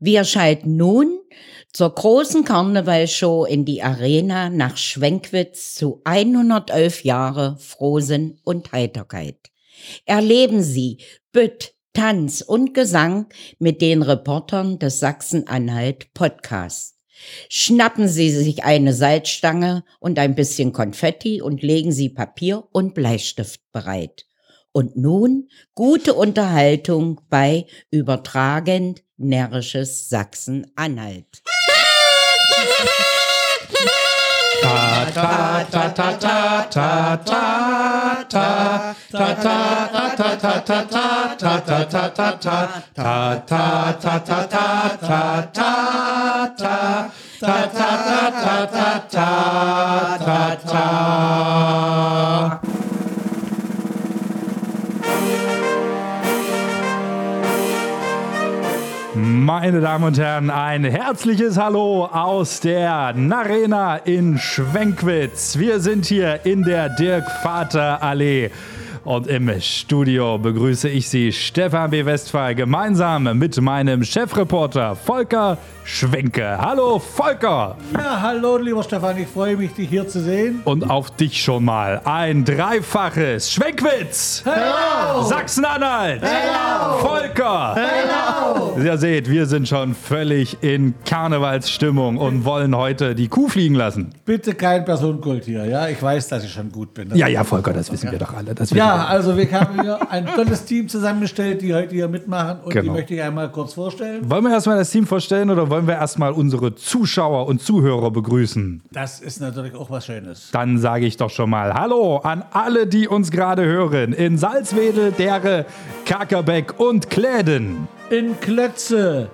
Wir schalten nun zur großen Karnevalshow in die Arena nach Schwenkwitz zu 111 Jahre Frohsinn und Heiterkeit. Erleben Sie Bütt, Tanz und Gesang mit den Reportern des Sachsen-Anhalt Podcasts. Schnappen Sie sich eine Salzstange und ein bisschen Konfetti und legen Sie Papier und Bleistift bereit. Und nun gute Unterhaltung bei übertragend närrisches Sachsen-Anhalt. Meine Damen und Herren, ein herzliches Hallo aus der Narena in Schwenkwitz. Wir sind hier in der Dirk-Vater-Allee. Und im Studio begrüße ich Sie, Stefan B. Westphal, gemeinsam mit meinem Chefreporter Volker Schwenke. Hallo Volker! Ja, hallo lieber Stefan, ich freue mich, dich hier zu sehen. Und auf dich schon mal ein dreifaches Schwenkwitz! Hello! Sachsen-Anhalt! Hello! Volker! Hello! Ihr seht, wir sind schon völlig in Karnevalsstimmung und wollen heute die Kuh fliegen lassen. Bitte kein Personenkult hier, ja? Ich weiß, dass ich schon gut bin. Ja, ja, Volker, das wissen wir doch alle. ja, also wir haben hier ein tolles Team zusammengestellt, die heute hier mitmachen und genau. die möchte ich einmal kurz vorstellen. Wollen wir erstmal das Team vorstellen oder wollen wir erstmal unsere Zuschauer und Zuhörer begrüßen. Das ist natürlich auch was Schönes. Dann sage ich doch schon mal Hallo an alle, die uns gerade hören. In Salzwedel, Dere, Kakerbeck und Kläden. In Klötze,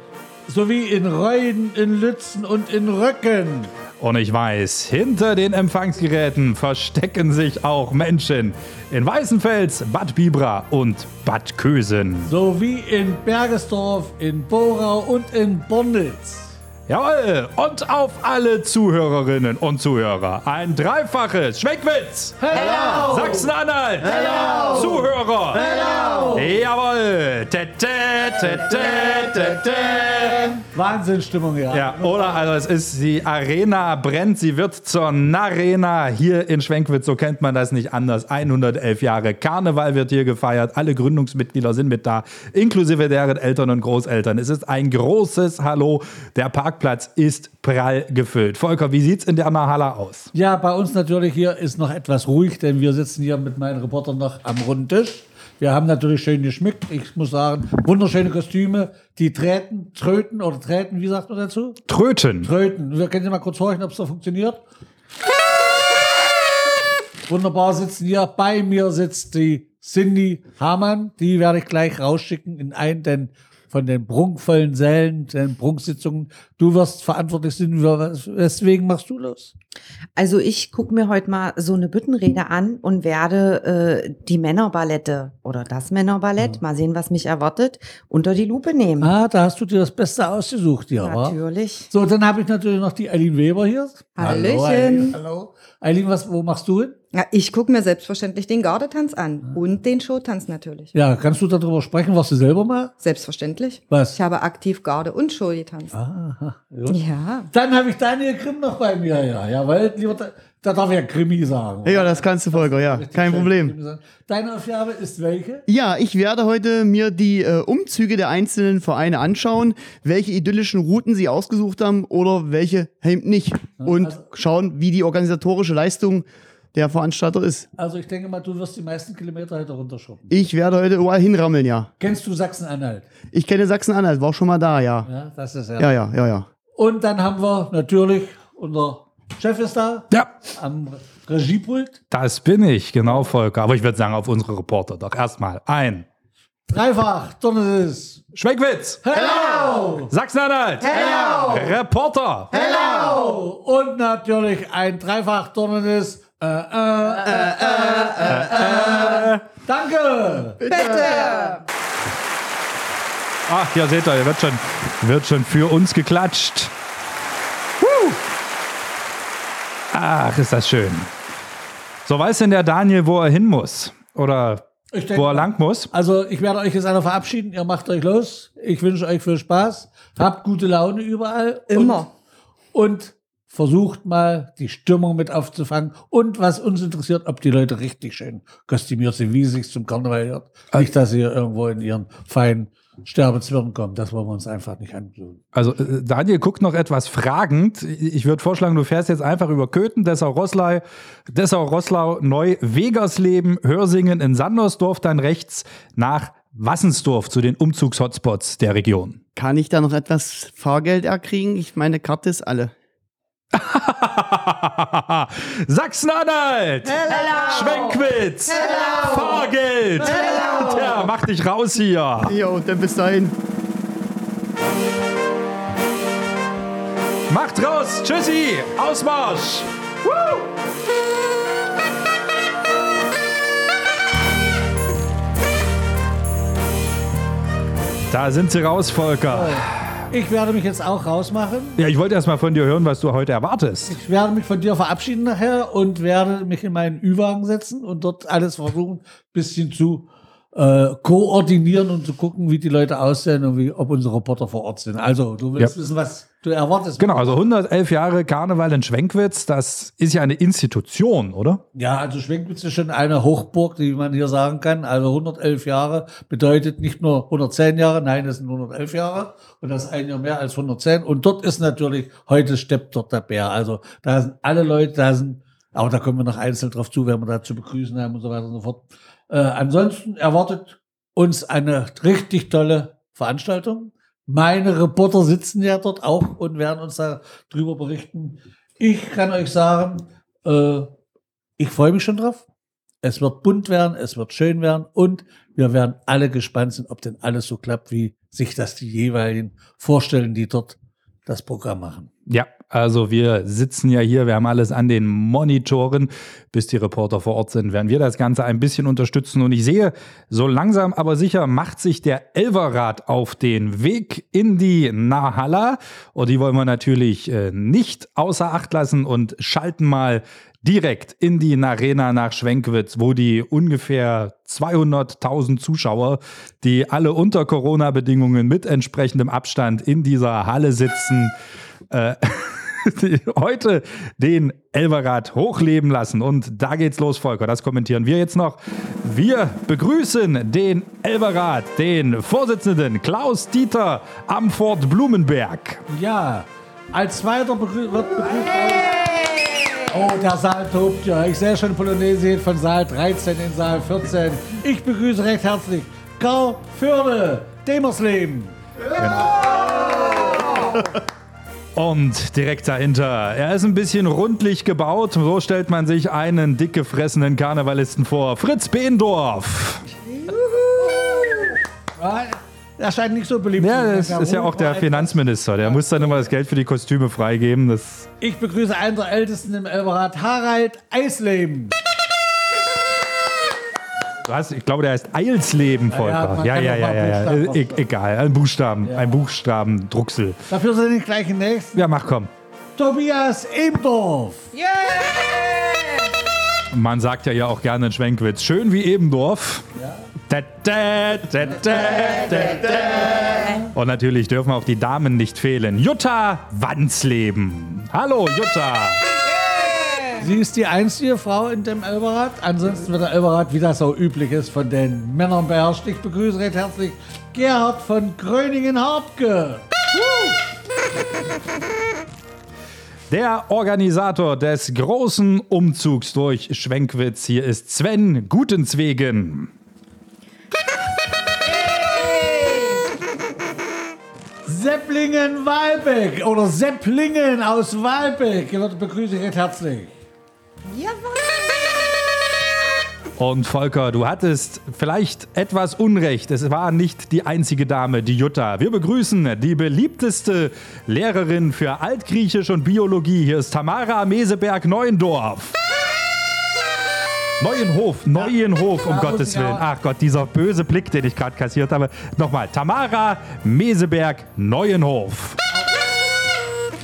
sowie in Reuen, in Lützen und in Röcken. Und ich weiß, hinter den Empfangsgeräten verstecken sich auch Menschen in Weißenfels, Bad Bibra und Bad Kösen. Sowie in Bergesdorf, in Borau und in Bonnitz. Jawohl, und auf alle Zuhörerinnen und Zuhörer ein dreifaches Schmeckwitz. Hello! Sachsen-Anhalt. Hello! Zuhörer. Hello! Jawohl. Tete, tete, tete. Wahnsinnsstimmung, ja. Ja, oder also es ist, die Arena brennt, sie wird zur Narena hier in Schwenkwitz, so kennt man das nicht anders. 111 Jahre Karneval wird hier gefeiert, alle Gründungsmitglieder sind mit da, inklusive deren Eltern und Großeltern. Es ist ein großes Hallo. Der Park Parkplatz ist prall gefüllt. Volker, wie sieht es in der Mahala aus? Ja, bei uns natürlich hier ist noch etwas ruhig, denn wir sitzen hier mit meinen Reportern noch am runden Tisch. Wir haben natürlich schön geschmückt. Ich muss sagen, wunderschöne Kostüme. Die treten, tröten oder treten, wie sagt man dazu? Tröten. Tröten. Wir können Sie mal kurz horchen, ob es da funktioniert. Wunderbar sitzen hier. Bei mir sitzt die Cindy Hamann. Die werde ich gleich rausschicken in einen, denn von den prunkvollen Sälen, den Prunksitzungen. Du wirst verantwortlich sein. Weswegen machst du los? Also ich gucke mir heute mal so eine Büttenrede an und werde äh, die Männerballette oder das Männerballett, ja. mal sehen, was mich erwartet, unter die Lupe nehmen. Ah, da hast du dir das Beste ausgesucht, ja. Natürlich. Wa? So, dann habe ich natürlich noch die Eileen Weber hier. Hallöchen. Hallo. Eileen, was, wo machst du hin? Ja, ich gucke mir selbstverständlich den Gardetanz an ja. und den Showtanz natürlich. Ja, kannst du darüber sprechen, was du selber mal? Selbstverständlich. Was? Ich habe aktiv Garde und Show getanzt. Aha, gut. Ja. Dann habe ich Daniel Grimm noch bei mir, ja. Ja, weil, lieber, da darf ich ja Krimi sagen. Ja, das kannst du, Volker, ja. Kein Problem. Deine Aufgabe ist welche? Ja, ich werde heute mir die äh, Umzüge der einzelnen Vereine anschauen, welche idyllischen Routen sie ausgesucht haben oder welche eben nicht. Und also, schauen, wie die organisatorische Leistung der Veranstalter ist. Also ich denke mal, du wirst die meisten Kilometer heute runterschrubben. Ich werde heute überall hinrammeln, ja. Kennst du Sachsen-Anhalt? Ich kenne Sachsen-Anhalt, war schon mal da, ja. Ja, das ist ja. Ja, ja, ja, ja. Und dann haben wir natürlich, unser Chef ist da. Ja. Am Regiepult. Das bin ich, genau, Volker. Aber ich würde sagen, auf unsere Reporter doch erstmal ein. Dreifach, Donnerses. Schmeckwitz. Hello. Sachsen-Anhalt. Hello. Reporter. Hello. Und natürlich ein Dreifach Donnerses äh, äh, äh, Danke! Bitte! Ach, ja, seht ihr, hier wird schon, wird schon für uns geklatscht. Ach, ist das schön. So weiß denn der Daniel, wo er hin muss? Oder Ich denke wo er lang muss. Also ich werde euch jetzt einer verabschieden. Ihr macht euch los. Ich wünsche euch viel Spaß. Habt gute Laune überall. Immer. Und, und versucht mal die Stimmung mit aufzufangen. Und was uns interessiert, ob die Leute richtig schön kostümiert sind, wie es sich zum Karneval hört. Nicht, dass sie irgendwo in ihren feinen Sterbezwirn kommen. Das wollen wir uns einfach nicht antun. Also äh, Daniel guckt noch etwas fragend. Ich würde vorschlagen, du fährst jetzt einfach über Köthen, Dessau-Rosslau, Dessau-Rosslau, Neu, Wegersleben, Hörsingen in Sandersdorf, dann rechts nach Wassensdorf zu den Umzugshotspots der Region. Kann ich da noch etwas Fahrgeld erkriegen? Ich meine Karte ist alle. Sachsen-Anhalt! Schwenkwitz! Fahrgeld! Tja, mach dich raus hier! Jo, dann bis dahin. Macht raus! Tschüssi! Ausmarsch! Woo! Da sind sie raus, Volker. Ich werde mich jetzt auch rausmachen. Ja, ich wollte erst mal von dir hören, was du heute erwartest. Ich werde mich von dir verabschieden nachher und werde mich in meinen Ü-Wagen setzen und dort alles versuchen, ein bisschen zu äh, koordinieren und zu gucken, wie die Leute aussehen und wie, ob unsere Reporter vor Ort sind. Also, du willst Ja. wissen, was du erwartest. Genau, also 111 Jahre Karneval in Schwenkwitz, das ist ja eine Institution, oder? Ja, also Schwenkwitz ist schon eine Hochburg, die man hier sagen kann. Also 111 Jahre bedeutet nicht nur 110 Jahre, nein, es sind 111 Jahre und das ist ein Jahr mehr als 110. Und dort ist natürlich, heute steppt dort der Bär. Also da sind alle Leute, da sind, aber da kommen wir noch einzeln drauf zu, wenn wir da zu begrüßen haben und so weiter und so fort. Äh, ansonsten erwartet uns eine richtig tolle Veranstaltung. Meine Reporter sitzen ja dort auch und werden uns da drüber berichten. Ich kann euch sagen, äh, ich freue mich schon drauf. Es wird bunt werden, es wird schön werden und wir werden alle gespannt sein, ob denn alles so klappt, wie sich das die jeweiligen vorstellen, die dort das Programm machen. Ja, also wir sitzen ja hier, wir haben alles an den Monitoren. Bis die Reporter vor Ort sind, werden wir das Ganze ein bisschen unterstützen. Und ich sehe, so langsam aber sicher macht sich der Elverrad auf den Weg in die Nahalla. Und die wollen wir natürlich äh, nicht außer Acht lassen und schalten mal direkt in die Arena nach Schwenkwitz, wo die ungefähr 200.000 Zuschauer, die alle unter Corona-Bedingungen mit entsprechendem Abstand in dieser Halle sitzen, äh, heute den Elverrad hochleben lassen. Und da geht's los, Volker. Das kommentieren wir jetzt noch. Wir begrüßen den Elverrad, den Vorsitzenden Klaus Dieter Amfort Blumenberg. Ja, als zweiter begrü wird begrüßt. Oh, der Saal tobt ja. Ich sehe schon Polonaise von Saal 13 in Saal 14. Ich begrüße recht herzlich Karl Förde, Demersleben. Und direkt dahinter, er ist ein bisschen rundlich gebaut. So stellt man sich einen dick gefressenen Karnevalisten vor. Fritz Behendorf. Ja, er scheint nicht so beliebt Ja, zu das ist ja auch der? Finanzminister. Der muss dann immer das Geld für die Kostüme freigeben. Das Ich begrüße einen der Ältesten im Elberrad, Harald Eisleben. Du hast, ich glaube, der heißt Eilsleben, Volker. Ja, ja, ja, ja, ja. E egal, ein Buchstaben, ein Buchstaben, Drucksel. Dafür sind ich gleich im nächsten. Ja, mach komm. Tobias Ebdorf. Man sagt ja ja auch gerne in Schwenkwitz, schön wie Ebendorf. Da, da, da, da, da, da. Und natürlich dürfen auch die Damen nicht fehlen. Jutta Wansleben. Hallo, Jutta. Sie ist die einzige Frau in dem Elberrad. Ansonsten wird der Elberrad, wie das so üblich ist, von den Männern beherrscht. Ich begrüße recht herzlich Gerhard von Gröningen-Hartke. Der Organisator des großen Umzugs durch Schwenkwitz. Hier ist Sven Gutenzwegen. Sepplingen-Walbeck oder Sepplingen aus Walbeck. Ihr wird begrüße ich recht herzlich. Und Volker, du hattest vielleicht etwas Unrecht. Es war nicht die einzige Dame, die Jutta. Wir begrüßen die beliebteste Lehrerin für Altgriechisch und Biologie. Hier ist Tamara Meseberg-Neuendorf. Neuenhof, Neuenhof, um muss Gottes Willen. Ach Gott, dieser böse Blick, den ich gerade kassiert habe. Nochmal, Tamara Meseberg-Neuenhof.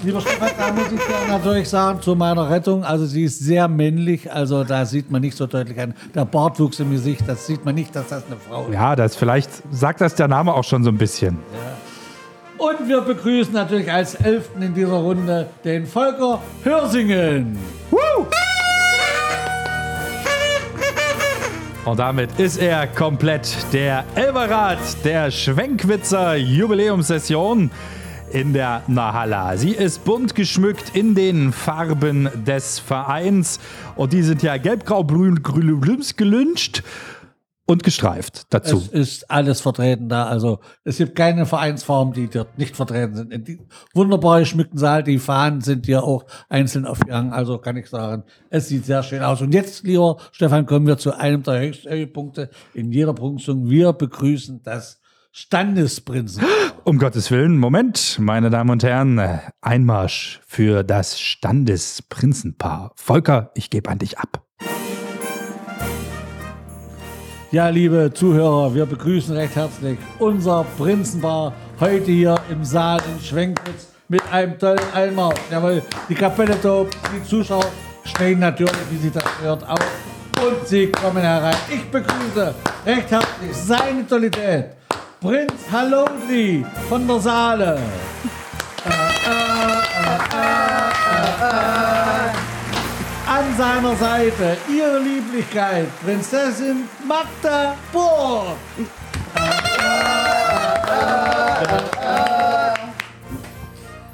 Lieber Stefan, da muss ich dir natürlich sagen, zu meiner Rettung, also sie ist sehr männlich, also da sieht man nicht so deutlich an. Der Bartwuchs im Gesicht, das sieht man nicht, dass das eine Frau ist. Ja, das vielleicht sagt das der Name auch schon so ein bisschen. Und wir begrüßen natürlich als Elften in dieser Runde den Volker Hörsingen. Und damit ist er komplett der Elberat der Schwenkwitzer Jubiläumssession in der Nahalla. Sie ist bunt geschmückt in den Farben des Vereins und die sind ja gelb, grau, grün, grün, gelünscht und gestreift dazu. Es ist alles vertreten da. Also es gibt keine Vereinsform, die dort nicht vertreten sind. In diesem wunderbar geschmückten Saal, die Fahnen sind hier auch einzeln aufgehangen. Also kann ich sagen, es sieht sehr schön aus. Und jetzt, lieber Stefan, kommen wir zu einem der höchsten Höhepunkte in jeder Prunkung. Wir begrüßen das Standesprinzen. Um Gottes Willen, Moment, meine Damen und Herren, Einmarsch für das Standesprinzenpaar. Volker, ich gebe an dich ab. Ja, liebe Zuhörer, wir begrüßen recht herzlich unser Prinzenpaar heute hier im Saal in Schwenkwitz mit einem tollen Einmarsch. Jawohl, die Kapelle tobt, die Zuschauer stehen natürlich, wie sich das hört, auf und sie kommen herein. Ich begrüße recht herzlich seine Totalität, Prinz Halodri von der Saale. An seiner Seite ihre Lieblichkeit, Prinzessin Magda Burg.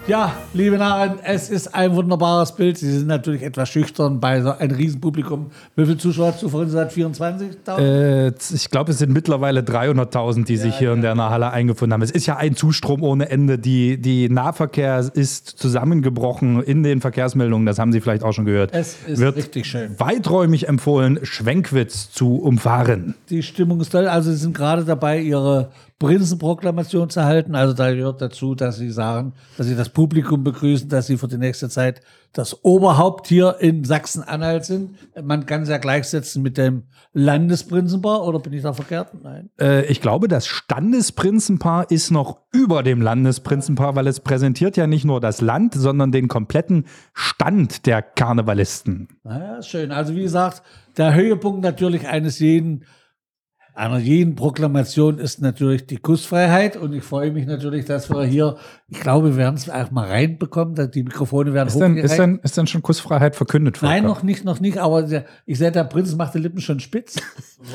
Ja, liebe Narren, es ist ein wunderbares Bild. Sie sind natürlich etwas schüchtern bei so einem Riesenpublikum. Wie viele Zuschauer hast du vorhin gesagt? 24.000? Äh, ich glaube, es sind mittlerweile 300.000, die sich hier in der Nahhalle eingefunden haben. Es ist ja ein Zustrom ohne Ende. Die, die Nahverkehr ist zusammengebrochen in den Verkehrsmeldungen. Das haben Sie vielleicht auch schon gehört. Es ist Wird richtig schön. weiträumig empfohlen, Schwenkwitz zu umfahren. Die Stimmung ist toll. Also sie sind gerade dabei, ihre Prinzenproklamation zu halten. Also da gehört dazu, dass sie sagen, dass sie das Publikum begrüßen, dass sie für die nächste Zeit das Oberhaupt hier in Sachsen-Anhalt sind. Man kann es ja gleichsetzen mit dem Landesprinzenpaar, oder bin ich da verkehrt? Nein. Äh, ich glaube, das Standesprinzenpaar ist noch über dem Landesprinzenpaar, weil es präsentiert ja nicht nur das Land, sondern den kompletten Stand der Karnevalisten. Naja, schön. Also wie gesagt, der Höhepunkt natürlich eines jeden, einer jeden Proklamation ist natürlich die Kussfreiheit. Und ich freue mich natürlich, dass wir hier, ich glaube, wir werden es auch mal reinbekommen, die Mikrofone werden Ist denn, ist, denn, ist denn schon Kussfreiheit verkündet? Nein, Volker? noch nicht, noch nicht. Aber der, ich sehe, der Prinz macht die Lippen schon spitz.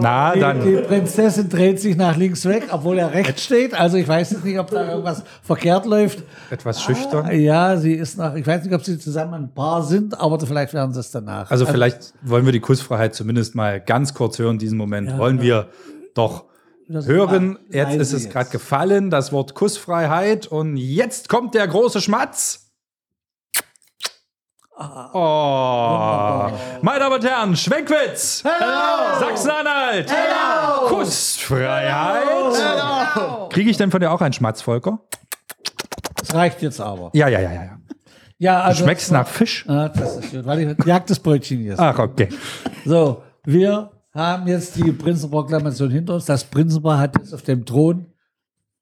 Na, Die, dann. die Prinzessin dreht sich nach links weg, obwohl er rechts steht. Also ich weiß jetzt nicht, ob da irgendwas verkehrt läuft. Etwas schüchtern. Ja, sie ist nach, ich weiß nicht, ob sie zusammen ein Paar sind, aber vielleicht werden sie es danach. Also vielleicht wollen wir die Kussfreiheit zumindest mal ganz kurz hören, diesen Moment. wollen wir doch Das hören. war Jetzt ist es gerade gefallen, das Wort Kussfreiheit. Und jetzt kommt der große Schmatz. Oh. Meine Damen und Herren, Schwenkwitz. Sachsen-Anhalt. Kussfreiheit. Kriege ich denn von dir auch einen Schmatz, Volker? Das reicht jetzt aber. Ja, ja, ja, ja. ja. Ja, Du also. schmeckst nach Fisch? Ah, das ist schön, weil ich jagt das Brötchen jetzt. Ach, okay. So, wir haben jetzt die Prinzenproklamation hinter uns. Das Prinzenpaar hat jetzt auf dem Thron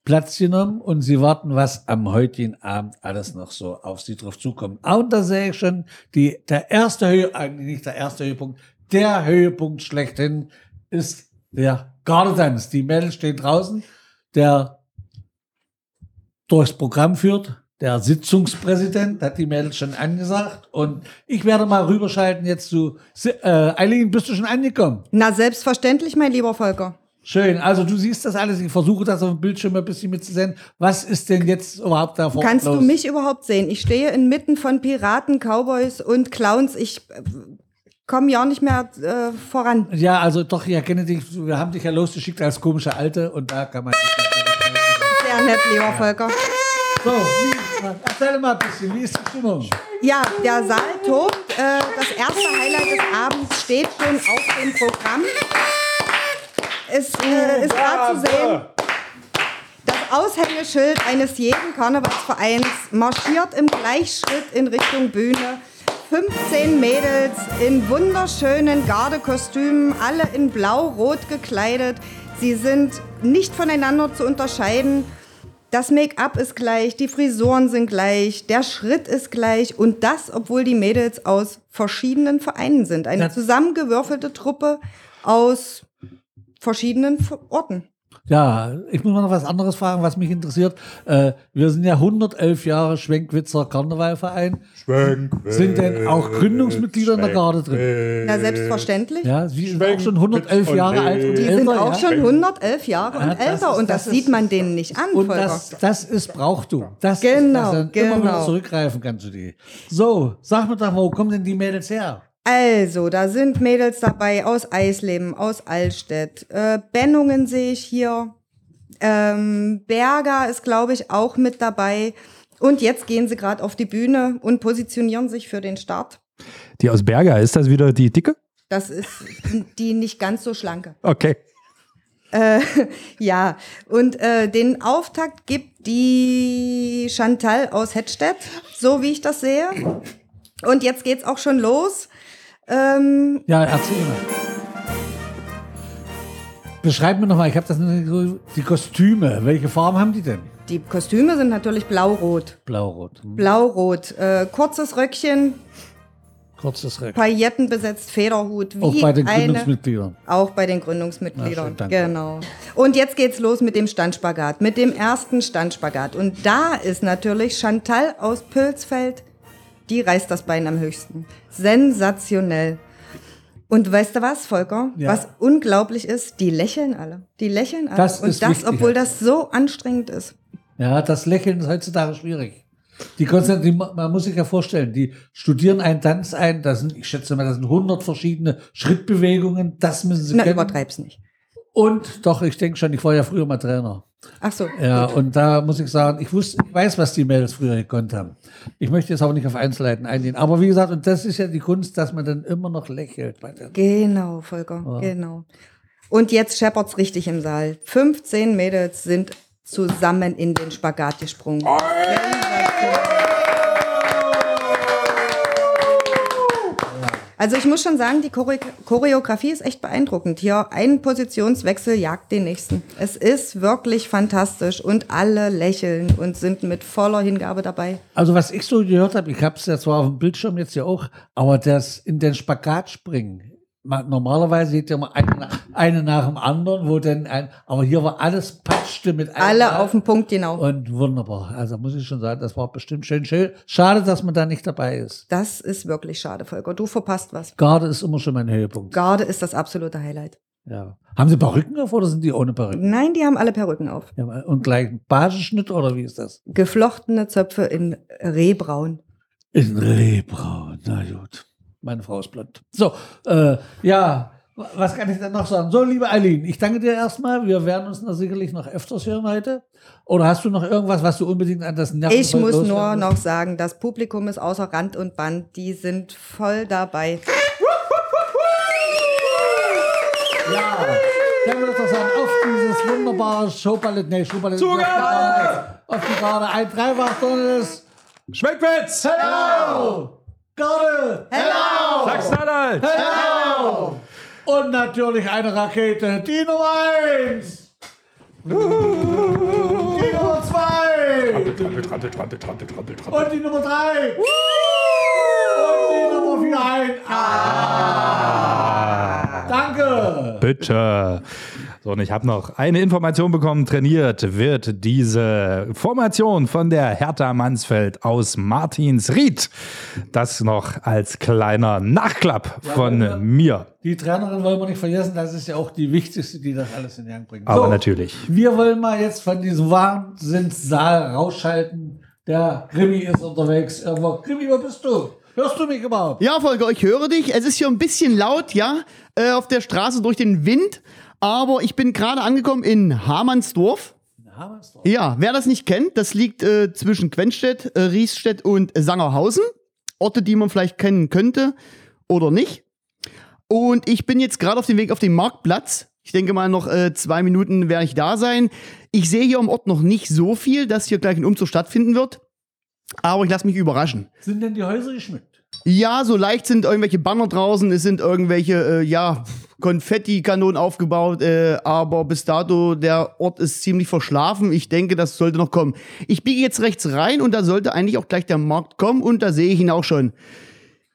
Platz genommen und sie warten, was am heutigen Abend alles noch so auf sie drauf zukommt. Und da sehe ich schon, die, der erste Höhe, eigentlich nicht der erste Höhepunkt, der Höhepunkt schlechthin ist der Gardetanz. Die Mädels stehen draußen, der durchs Programm führt. Der Sitzungspräsident hat die Mädels schon angesagt und ich werde mal rüberschalten jetzt zu äh, Eileen. Bist du schon angekommen? Na, selbstverständlich, mein lieber Volker. Schön. Also du siehst das alles. Ich versuche das auf dem Bildschirm ein bisschen mitzusehen. Was ist denn jetzt überhaupt da vor Kannst los? du mich überhaupt sehen? Ich stehe inmitten von Piraten, Cowboys und Clowns. Ich äh, komme ja nicht mehr äh, voran. Ja, also doch, ich erkenne dich. Wir haben dich ja losgeschickt als komische Alte und da kann man. Sehr nett, lieber Volker. So, wie, erzähl mal ein bisschen. Wie ist die Stimmung? Ja, der Saal tobt. Äh, das erste Highlight des Abends steht schon auf dem Programm. Es äh, ist gerade zu sehen, das Aushängeschild eines jeden Karnevalsvereins marschiert im Gleichschritt in Richtung Bühne. 15 Mädels in wunderschönen Gardekostümen, alle in blau-rot gekleidet. Sie sind nicht voneinander zu unterscheiden. Das Make-up ist gleich, die Frisuren sind gleich, der Schritt ist gleich und das, obwohl die Mädels aus verschiedenen Vereinen sind. Eine zusammengewürfelte Truppe aus verschiedenen Orten. Ja, ich muss mal noch was anderes fragen, was mich interessiert. Äh, wir sind ja 111 Jahre Schwenkwitzer Karnevalverein. Sind denn auch Gründungsmitglieder in der Garde drin? Na, selbstverständlich. Ja, sie sind auch schon 111 Jahre alt und Die älter. sind auch ja? schon 111 Jahre Ja, und das älter ist- und das das, ist- sieht man denen nicht an, Und das, das ist Brauchtum. Das Genau, ist, dass du immer wieder genau. zurückgreifen kannst zu die. So, sag mir doch, wo kommen denn die Mädels her? Also, da sind Mädels dabei aus Eisleben, aus Allstedt. Äh, Bennungen sehe ich hier. Ähm, Berger ist, glaube ich, auch mit dabei. Und jetzt gehen sie gerade auf die Bühne und positionieren sich für den Start. Die aus Berger, ist das wieder die dicke? Das ist die nicht ganz so schlanke. Okay. Äh, ja, und äh, den Auftakt gibt die Chantal aus Hettstedt, so wie ich das sehe. Und jetzt geht's auch schon los. Ähm, Ja, erzähl mal. Beschreib mir nochmal, ich habe das nicht so, die Kostüme. Welche Farben haben die denn? die Kostüme sind natürlich blau-rot. Blau-rot. Hm. Blau-rot. Äh, kurzes Röckchen, Kurzes Reck. Pailletten besetzt, Federhut. Wie Auch bei den eine, Gründungsmitgliedern. Auch bei den Na, Gründungsmitgliedern. schön, danke. genau. Und jetzt geht's los mit dem Standspagat, mit dem ersten Standspagat. Und da ist natürlich Chantal aus Pülsfeld, die reißt das Bein am höchsten. Sensationell. Und weißt du was, Volker? Ja. Was unglaublich ist, die lächeln alle. Die lächeln alle. Das Und ist das, wichtig. obwohl das so anstrengend ist. Ja, das Lächeln ist heutzutage schwierig. Die, die man muss sich ja vorstellen, die studieren einen Tanz ein, das sind, ich schätze mal, das sind 100 verschiedene Schrittbewegungen, das müssen sie Na, kennen. übertreib's nicht. Und doch, ich denke schon, ich war ja früher mal Trainer. Ach so. Ja, gut. und da muss ich sagen, ich wusste, ich weiß, was die Mädels früher gekonnt haben. Ich möchte jetzt aber nicht auf Einzelheiten eingehen. Aber wie gesagt, und das ist ja die Kunst, dass man dann immer noch lächelt. Genau, Volker, genau. Und jetzt scheppert's richtig im Saal. 15 Mädels sind zusammen in den Spagat gesprungen. Also ich muss schon sagen, die Chore Choreografie ist echt beeindruckend. Hier ein Positionswechsel jagt den nächsten. Es ist wirklich fantastisch und alle lächeln und sind mit voller Hingabe dabei. Also was ich so gehört habe, ich habe es ja zwar auf dem Bildschirm jetzt ja auch, aber das in den Spagat springen. Ma- Normalerweise geht ja mal eine, nach- eine nach dem anderen, wo dann ein, aber hier war alles patschte mit einem Alle Mal. auf den Punkt, genau. Und wunderbar. Also muss ich schon sagen, das war bestimmt schön. schön. Schade, dass man da nicht dabei ist. Das ist wirklich schade, Volker. Du verpasst was. Garde ist immer schon mein Höhepunkt. Garde ist das absolute Highlight. Ja. Haben Sie Perücken auf oder sind die ohne Perücken? Nein, die haben alle Perücken auf. Ja, und gleich Basenschnitt oder wie ist das? Geflochtene Zöpfe in Rehbraun. In Rehbraun. Na gut. Meine Frau ist blond. So, äh, ja, was kann ich denn noch sagen? So, liebe Eileen, ich danke dir erstmal. Wir werden uns da sicherlich noch öfters hören heute. Oder hast du noch irgendwas, was du unbedingt an das Nerven Ich muss nur noch sagen, das Publikum ist außer Rand und Band. Die sind voll dabei. Ja, dann würde ich doch sagen, auf dieses wunderbare Showballett, nee, Showballett. Zugehört! Auf die Garde, ein Dreiwachton ist. Schmeckwitz! Hello! Garde! Hello! Sachsen-Anhalt! Hello! Und natürlich eine Rakete, die Nummer 1! Die Nummer 2! Trampel, trampel, trampel, trampel, trampel, trampel. Und die Nummer 3! Und die Nummer 4 ein. Ah. Danke! Bitte. So, und ich habe noch eine Information bekommen. Trainiert wird diese Formation von der Hertha Mansfeld aus Martinsried. Das noch als kleiner Nachklapp von mir. Die Trainerin wollen wir nicht vergessen, das ist ja auch die wichtigste, die das alles in Gang bringt. Aber So, natürlich. Wir wollen mal jetzt von diesem Wahnsinnssaal rausschalten. Der Grimmi ist unterwegs. Irgendwo. Grimmi, wo bist du? Hörst du mich überhaupt? Ja, Volker, ich höre dich. Es ist hier ein bisschen laut, ja, äh, auf der Straße durch den Wind. Aber ich bin gerade angekommen in Hamannsdorf. Hamersdorf. Ja, wer das nicht kennt, das liegt äh, zwischen Quenstedt, äh, Riesstedt und Sangerhausen. Orte, die man vielleicht kennen könnte oder nicht. Und ich bin jetzt gerade auf dem Weg auf den Marktplatz. Ich denke mal, noch äh, zwei Minuten werde ich da sein. Ich sehe hier am Ort noch nicht so viel, dass hier gleich ein Umzug stattfinden wird. Aber ich lasse mich überraschen. Sind denn die Häuser geschmückt? Ja, so leicht sind irgendwelche Banner draußen, es sind irgendwelche, äh, ja, Konfettikanonen aufgebaut, äh, aber bis dato, der Ort ist ziemlich verschlafen. Ich denke, das sollte noch kommen. Ich biege jetzt rechts rein und da sollte eigentlich auch gleich der Markt kommen und da sehe ich ihn auch schon.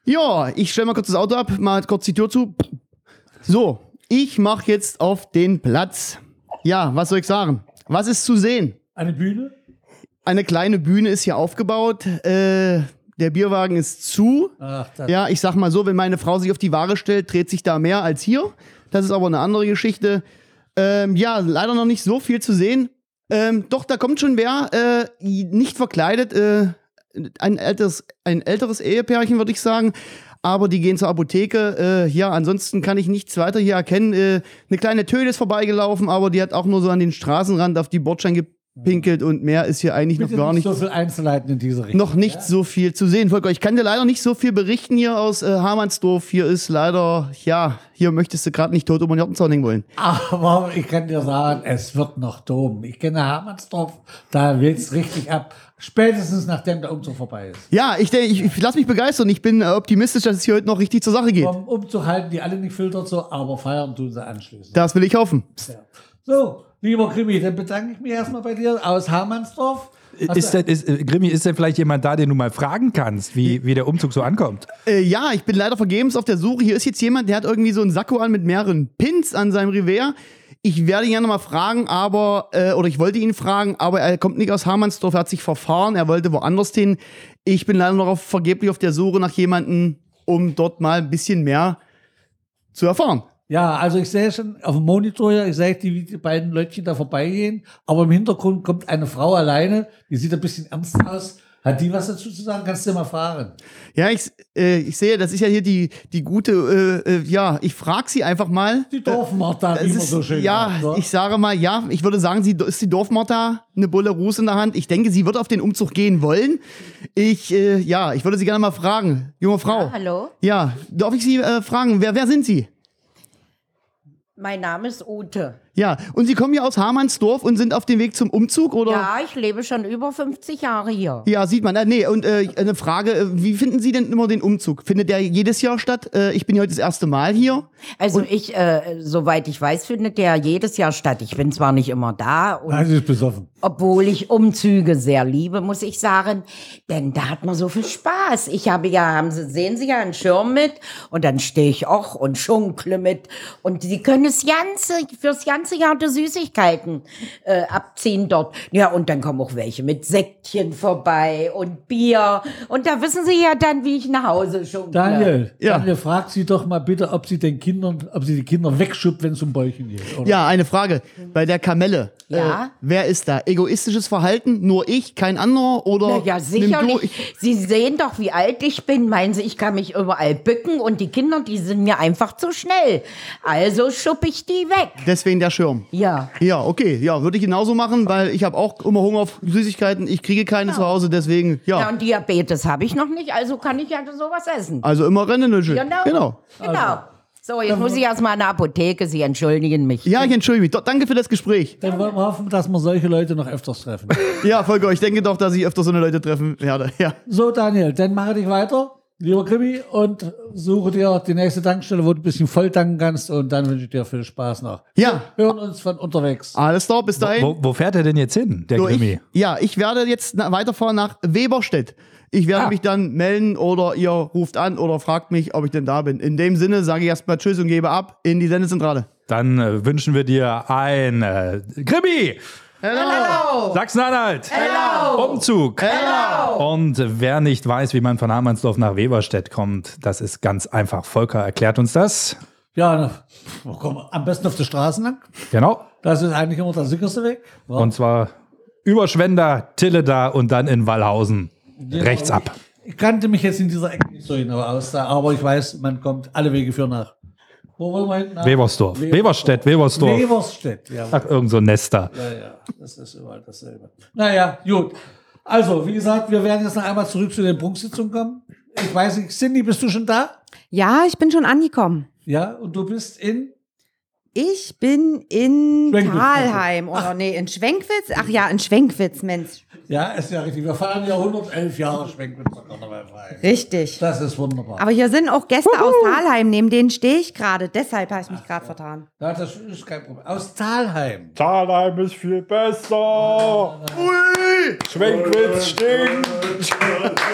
Ja, ich stelle mal kurz das Auto ab, mal kurz die Tür zu. So, ich mache jetzt auf den Platz. Ja, was soll ich sagen? Was ist zu sehen? Eine Bühne? Eine kleine Bühne ist hier aufgebaut. Äh, der Bierwagen ist zu. Ach, Ja, ich sag mal so, wenn meine Frau sich auf die Ware stellt, dreht sich da mehr als hier. Das ist aber eine andere Geschichte. Ähm, ja, leider noch nicht so viel zu sehen. Ähm, doch, da kommt schon wer, äh, nicht verkleidet, äh, ein älteres, ein älteres Ehepärchen, würde ich sagen. Aber die gehen zur Apotheke. Äh, ja, ansonsten kann ich nichts weiter hier erkennen. Äh, eine kleine Töle ist vorbeigelaufen, aber die hat auch nur so an den Straßenrand auf die Bordstein gepinkelt und mehr ist hier eigentlich bitte noch gar nicht nicht so viel Einzelheiten in diese Richtung. noch nicht so viel zu sehen. Volker, ich kann dir leider nicht so viel berichten hier aus äh, Hamannsdorf. Hier ist leider, ja, hier möchtest du gerade nicht tot um den Jottenzaun hängen wollen. Aber ich kann dir sagen, es wird noch toben. Ich kenne Hermannsdorf, da wird's richtig ab. Spätestens nachdem der Umzug vorbei ist. Ja, ich, denk, ich, ich lass mich begeistern. Ich bin äh, optimistisch, dass es hier heute noch richtig zur Sache geht. Um Umzug halten die alle nicht filtert so, aber feiern tun sie anschließend. Das will ich hoffen. Ja. So, lieber Krimi, dann bedanke ich mich erstmal bei dir aus Hermannsdorf. Hast Ist denn, ist, äh, Grimmi, ist denn vielleicht jemand da, den du mal fragen kannst, wie, wie der Umzug so ankommt? Äh, ja, ich bin leider vergebens auf der Suche. Hier ist jetzt jemand, der hat irgendwie so einen Sakko an mit mehreren Pins an seinem Revers. Ich werde ihn gerne mal fragen, aber, äh, oder ich wollte ihn fragen, aber er kommt nicht aus Hamannsdorf, er hat sich verfahren, er wollte woanders hin. Ich bin leider noch auf, vergeblich auf der Suche nach jemandem, um dort mal ein bisschen mehr zu erfahren. Ja, also ich sehe schon auf dem Monitor hier, ich sehe, die, die beiden Leutchen da vorbeigehen, aber im Hintergrund kommt eine Frau alleine, die sieht ein bisschen ernst aus. Hat die was dazu zu sagen? Kannst du mal fragen. Ja, ich, äh, ich sehe, das ist ja hier die, die gute, äh, äh, ja, ich frage sie einfach mal. Die Dorfmartha, wie Es man ist, so schön ja, wa? ich sage mal, ja, ich würde sagen, sie ist die Dorfmutter, eine Bulle Ruß in der Hand. Ich denke, sie wird auf den Umzug gehen wollen. Ich, äh, ja, ich würde sie gerne mal fragen, junge Frau. Hallo, Ja, darf ich Sie äh, fragen, wer, wer sind Sie? Mein Name ist Ute. Ja, und Sie kommen hier aus Hamannsdorf und sind auf dem Weg zum Umzug, oder? Ja, ich lebe schon über 50 Jahre hier. Ja, sieht man. Äh, nee, und äh, eine Frage, äh, wie finden Sie denn immer den Umzug? Findet der jedes Jahr statt? Äh, ich bin ja heute das erste Mal hier. Also ich, äh, soweit ich weiß, findet der jedes Jahr statt. Ich bin zwar nicht immer da, und, Nein, sie ist besoffen. obwohl ich Umzüge sehr liebe, muss ich sagen, denn da hat man so viel Spaß. Ich habe ja, haben Sie, sehen Sie ja einen Schirm mit und dann stehe ich auch und schunkle mit und Sie können das ganze, fürs ganze Jahr die Süßigkeiten äh, abziehen dort. Ja, und dann kommen auch welche mit Säckchen vorbei und Bier und da wissen Sie ja dann, wie ich nach Hause schunkle. Daniel, Ja. Daniel, frag sie doch mal bitte, ob sie den Kindern, ob sie die Kinder wegschubbt, wenn es um Bäuchen geht. Oder? Ja, eine Frage. Bei der Kamelle. Ja? Äh, wer ist da? Egoistisches Verhalten? Nur ich, kein anderer? Oder Na ja, sicherlich. ich- Sie sehen doch, wie alt ich bin. Meinen Sie, ich kann mich überall bücken und die Kinder, die sind mir einfach zu schnell. Also schupp ich die weg. Deswegen der Schirm. Ja. Ja, okay. Ja, würde ich genauso machen, weil ich habe auch immer Hunger auf Süßigkeiten. Ich kriege keine zu Hause, deswegen, ja. Ja, und Diabetes habe ich noch nicht, also kann ich ja sowas essen. Also immer Rennenüschel. Genau. genau. Genau. So, jetzt muss ich erstmal in der Apotheke. Sie entschuldigen mich. Ja, ich entschuldige mich. Doch, danke für das Gespräch. Dann wollen wir hoffen, dass wir solche Leute noch öfters treffen. Ja, Volker, ich denke doch, dass ich öfter so eine Leute treffen werde. Ja. so, Daniel, dann mache dich weiter, lieber Krimi, und suche dir die nächste Tankstelle, wo du ein bisschen voll tanken kannst, und dann wünsche ich dir viel Spaß noch. Ja. Wir hören uns von unterwegs. Alles klar, bis dahin. Wo, wo fährt er denn jetzt hin, der So, Grimmi? ich, ja, ich werde jetzt weiterfahren nach Weberstedt. Ich werde Ah. mich dann melden oder ihr ruft an oder fragt mich, ob ich denn da bin. In dem Sinne sage ich erstmal Tschüss und gebe ab in die Sendezentrale. Dann äh, wünschen wir dir ein äh, Grimmi! Hello! Sachsen-Anhalt! Umzug! Und wer nicht weiß, wie man von Hamannsdorf nach Weberstedt kommt, das ist ganz einfach. Volker erklärt uns das. Ja, wir? am besten auf die Straßen lang. Genau. Das ist eigentlich immer der sicherste Weg. Ja. Und zwar über Schwender, Tilleda und dann in Wallhausen. Rechts ab. Ich kannte mich jetzt in dieser Ecke nicht so genau aus, da, aber ich weiß, man kommt alle Wege führen nach. Wo wollen wir hin? Nach Webersdorf. Weberstedt, Webersdorf. Weberstedt, ja. Ach, irgend so ein Nester. Ja, ja, das ist überall dasselbe. Naja, gut. Also, wie gesagt, wir werden jetzt noch einmal zurück zu den Prunksitzungen kommen. Ich weiß nicht, Cindy, bist du schon da? Ja, ich bin schon angekommen. Ja, und du bist in ich bin in. Thalheim oder nee, in Schwenkwitz. Ach ja, in Schwenkwitz, Mensch. Ja, ist ja richtig. Wir feiern ja 111 Jahre Schwenkwitzer Karnevalverein. Richtig. Das ist wunderbar. Aber hier sind auch Gäste aus Thalheim, neben denen stehe ich gerade. Deshalb habe ich mich gerade vertan. ja, das ist kein Problem. Aus Thalheim. Thalheim ist viel besser. Ui! Schwenkwitz stinkt.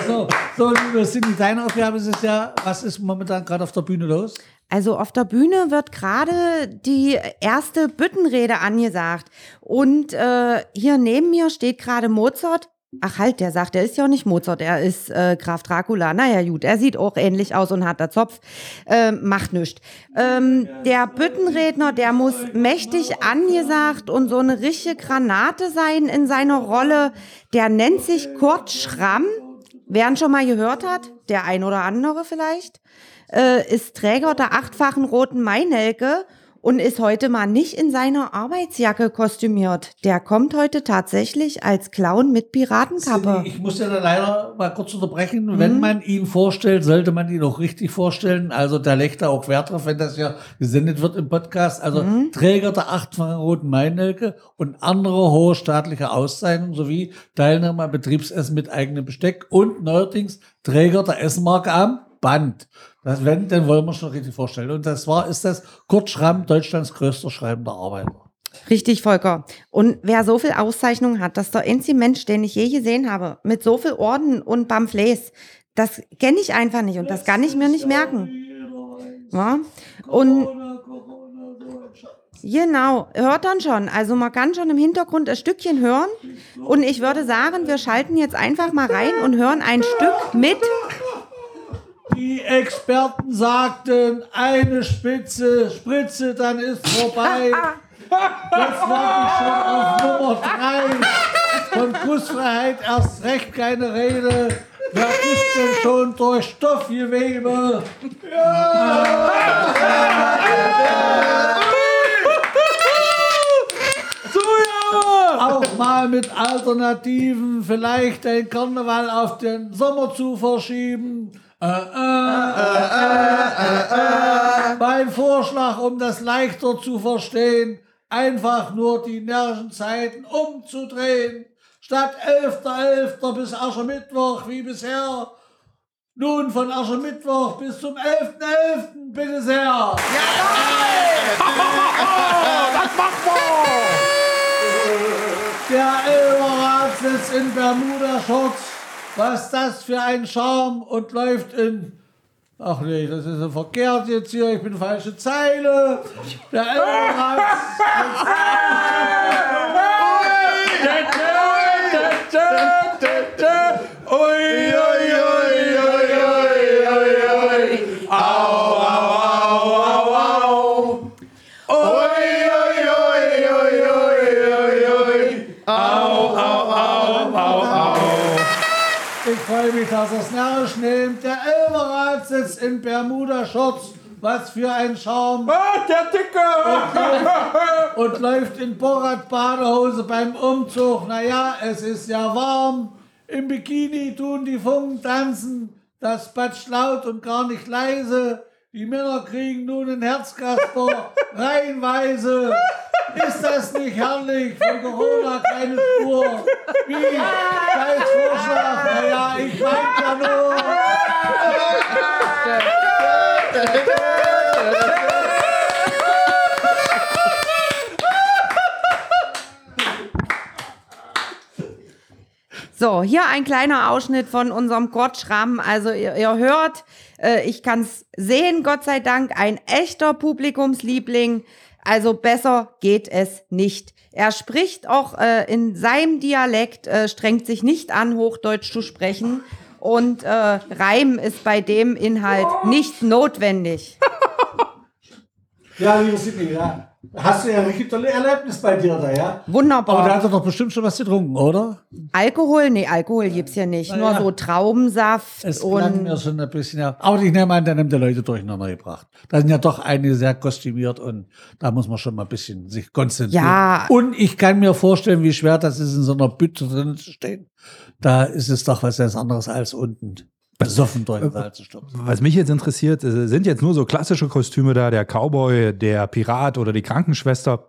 So, so liebe Cindy, deine Aufgabe ist es ja, was ist momentan gerade auf der Bühne los? Also auf der Bühne wird gerade die erste Büttenrede angesagt. Und äh, hier neben mir steht gerade Mozart. Ach halt, der sagt, er ist ja auch nicht Mozart, er ist äh, Graf Dracula. Naja gut, er sieht auch ähnlich aus und hat der Zopf. Ähm, macht nichts. Ähm, der Büttenredner, der muss mächtig angesagt und so eine richtige Granate sein in seiner Rolle. Der nennt sich Kurt Schramm. Wer ihn schon mal gehört hat, der ein oder andere vielleicht äh, ist Träger der achtfachen roten Mainelke und ist heute mal nicht in seiner Arbeitsjacke kostümiert. Der kommt heute tatsächlich als Clown mit Piratenkappe. Ich muss ja da leider mal kurz unterbrechen. Wenn man ihn vorstellt, sollte man ihn auch richtig vorstellen. Also da legt er auch Wert drauf, wenn das ja gesendet wird im Podcast. Also Träger der achtfachen roten Mainelke und andere hohe staatliche Auszeichnungen sowie Teilnehmer am Betriebsessen mit eigenem Besteck und neuerdings Träger der Essenmarke am Band. Das, wenn, dann wollen wir schon richtig vorstellen. Und das war, ist das Kurt Schramm, Deutschlands größter schreibender Arbeiter. Richtig, Volker. Und wer so viel Auszeichnungen hat, das ist der einzige Mensch, den ich je gesehen habe, mit so viel Orden und Pamphlets, das kenne ich einfach nicht und das kann ich mir nicht merken. Ja? Und Genau, hört dann schon. Also man kann schon im Hintergrund ein Stückchen hören. Und ich würde sagen, wir schalten jetzt einfach mal rein und hören ein Stück mit. Die Experten sagten, eine Spitze, Spritze, dann ist vorbei. Jetzt warte ich schon auf Nummer drei. Von Kussfreiheit erst recht keine Rede. Wer ist denn schon durch Stoffgewebe? Auch mal mit Alternativen, vielleicht den Karneval auf den Sommer zu verschieben. Äh, äh, äh, äh, mein Vorschlag, um das leichter zu verstehen, einfach nur die Nervenzeiten umzudrehen. Statt 11.11. bis Aschermittwoch wie bisher. Nun von Aschermittwoch bis zum 11.11. bitte sehr. Der Elberrat sitzt in Bermuda-Shorts. Was das für ein Charme und läuft in. Ach nee, das ist ja verkehrt jetzt hier. Ich bin falsche Zeile. Der Elberrat. Ich freue mich, dass er es narrisch nimmt. Der Elberrat sitzt in Bermuda-Shorts. Was für ein Charme. der Dicke! und läuft in Borat-Badehose beim Umzug. Naja, es ist ja warm. Im Bikini tun die Funken tanzen. Das batscht laut und gar nicht leise. Die Männer kriegen nun ein Herzkasper reihenweise. Ist das nicht herrlich? Von Corona keine Spur. Wie? Scheiß Vorschlag. Naja, ich meinte ja nur. So, hier ein kleiner Ausschnitt von unserem Kurt Schramm. Also ihr, ihr hört, äh, ich kann es sehen, Gott sei Dank, ein echter Publikumsliebling. Also besser geht es nicht. Er spricht auch äh, in seinem Dialekt, äh, strengt sich nicht an, Hochdeutsch zu sprechen. Und äh, Reim ist bei dem Inhalt nicht notwendig. Ja, liebe Sidney, ja. Hast du ja ein tolles Erlebnis bei dir da, ja? Aber da Wunderbar. hat er doch bestimmt schon was getrunken, oder? Alkohol? Nee, Alkohol gibt's hier nicht. Nur ja. so Traubensaft Es klang und mir schon ein bisschen. Ja. Aber ich nehme an, der nimmt die Leute durcheinander gebracht. Da sind ja doch einige sehr kostümiert und da muss man schon mal ein bisschen sich konzentrieren. Ja. Und ich kann mir vorstellen, wie schwer das ist, in so einer Bütte drin zu stehen. Da ist es doch was ganz anderes als unten. Besoffen durch den Saal zu stürzen. Was mich jetzt interessiert, äh, sind jetzt nur so klassische Kostüme da, der Cowboy, der Pirat oder die Krankenschwester?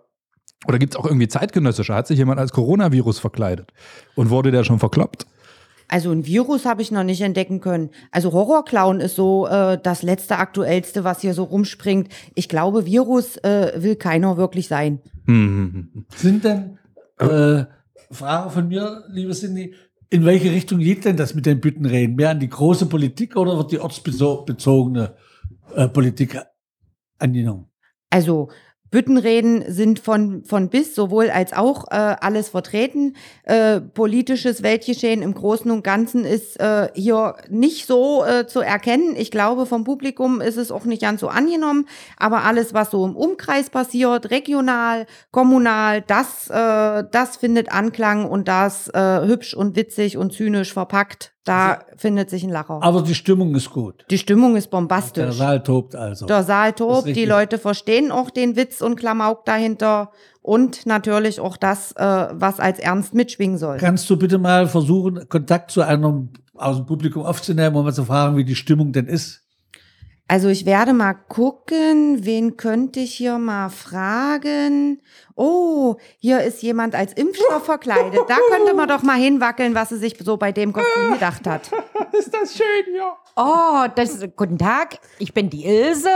Oder gibt es auch irgendwie zeitgenössische? Hat sich jemand als Coronavirus verkleidet? Und wurde der schon verkloppt? Also ein Virus habe ich noch nicht entdecken können. Also Horrorclown ist so äh, das letzte aktuellste, was hier so rumspringt. Ich glaube, Virus äh, will keiner wirklich sein. Hm. Sind denn, äh, Frage von mir, liebe Cindy, in welche Richtung geht denn das mit den Büttenreden? Mehr an die große Politik oder wird die ortsbezogene äh, Politik angenommen? Also Büttenreden sind von, von bis sowohl als auch äh, alles vertreten. Äh, politisches Weltgeschehen im Großen und Ganzen ist äh, hier nicht so äh, zu erkennen. Ich glaube, vom Publikum ist es auch nicht ganz so angenommen. Aber alles, was so im Umkreis passiert, regional, kommunal, das, äh, das findet Anklang und das äh, hübsch und witzig und zynisch verpackt. Da findet sich ein Lacher. Aber die Stimmung ist gut. Die Stimmung ist Der bombastisch. Saal tobt also. Der Saal tobt, die. Leute verstehen auch den Witz und Klamauk dahinter und natürlich auch das, äh, was als ernst mitschwingen soll. Kannst du bitte mal versuchen, Kontakt zu einem aus dem Publikum aufzunehmen, um mal zu fragen, wie die Stimmung denn ist? Also ich werde mal gucken, wen könnte ich hier mal fragen. Oh, hier ist jemand als Impfstoff verkleidet. Da könnte man doch mal hinwackeln, was sie sich so bei dem Kostüm gedacht hat. Ist das schön, ja. Oh, das, guten Tag, ich bin die Ilse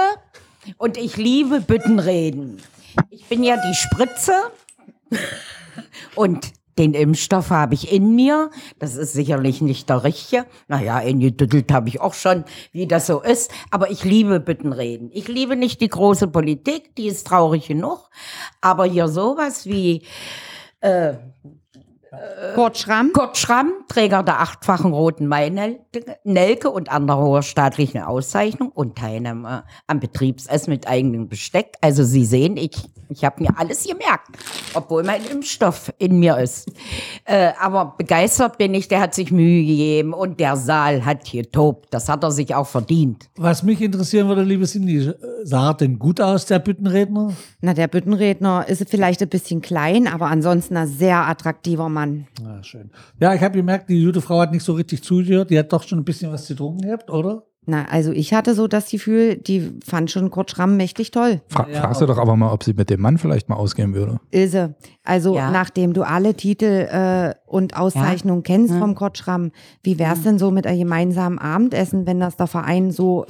und ich liebe Büttenreden. Ich bin ja die Spritze und den Impfstoff habe ich in mir. Das ist sicherlich nicht der richtige. Naja, eingedüttelt habe ich auch schon, wie das so ist. Aber ich liebe Büttenreden. Ich liebe nicht die große Politik, die ist traurig genug. Aber hier sowas wie Kurt Schramm. Kurt Schramm, Träger der achtfachen roten Main-Nelke und anderer hoher staatlichen Auszeichnung und Teilnahme am Betriebsessen mit eigenem Besteck. Also Sie sehen, ich, ich habe mir alles gemerkt, obwohl mein Impfstoff in mir ist. Äh, aber begeistert bin ich, der hat sich Mühe gegeben und der Saal hat getobt. Das hat er sich auch verdient. Was mich interessieren würde, liebe Cindy, sah er denn gut aus, der Büttenredner? Na, der Büttenredner ist vielleicht ein bisschen klein, aber ansonsten ein sehr attraktiver Mann. Ja, schön. Ja, ich habe gemerkt, die gute Frau hat nicht so richtig zugehört. Die hat doch schon ein bisschen was getrunken gehabt, oder? Na, also ich hatte so das Gefühl, die fand schon Kurt Schramm mächtig toll. Fra fragst du doch aber mal, ob sie mit dem Mann vielleicht mal ausgehen würde. Ilse, also Ja. nachdem du alle Titel äh, und Auszeichnungen kennst vom Kurt Schramm, wie wär's denn so mit einem gemeinsamen Abendessen, wenn das der Verein so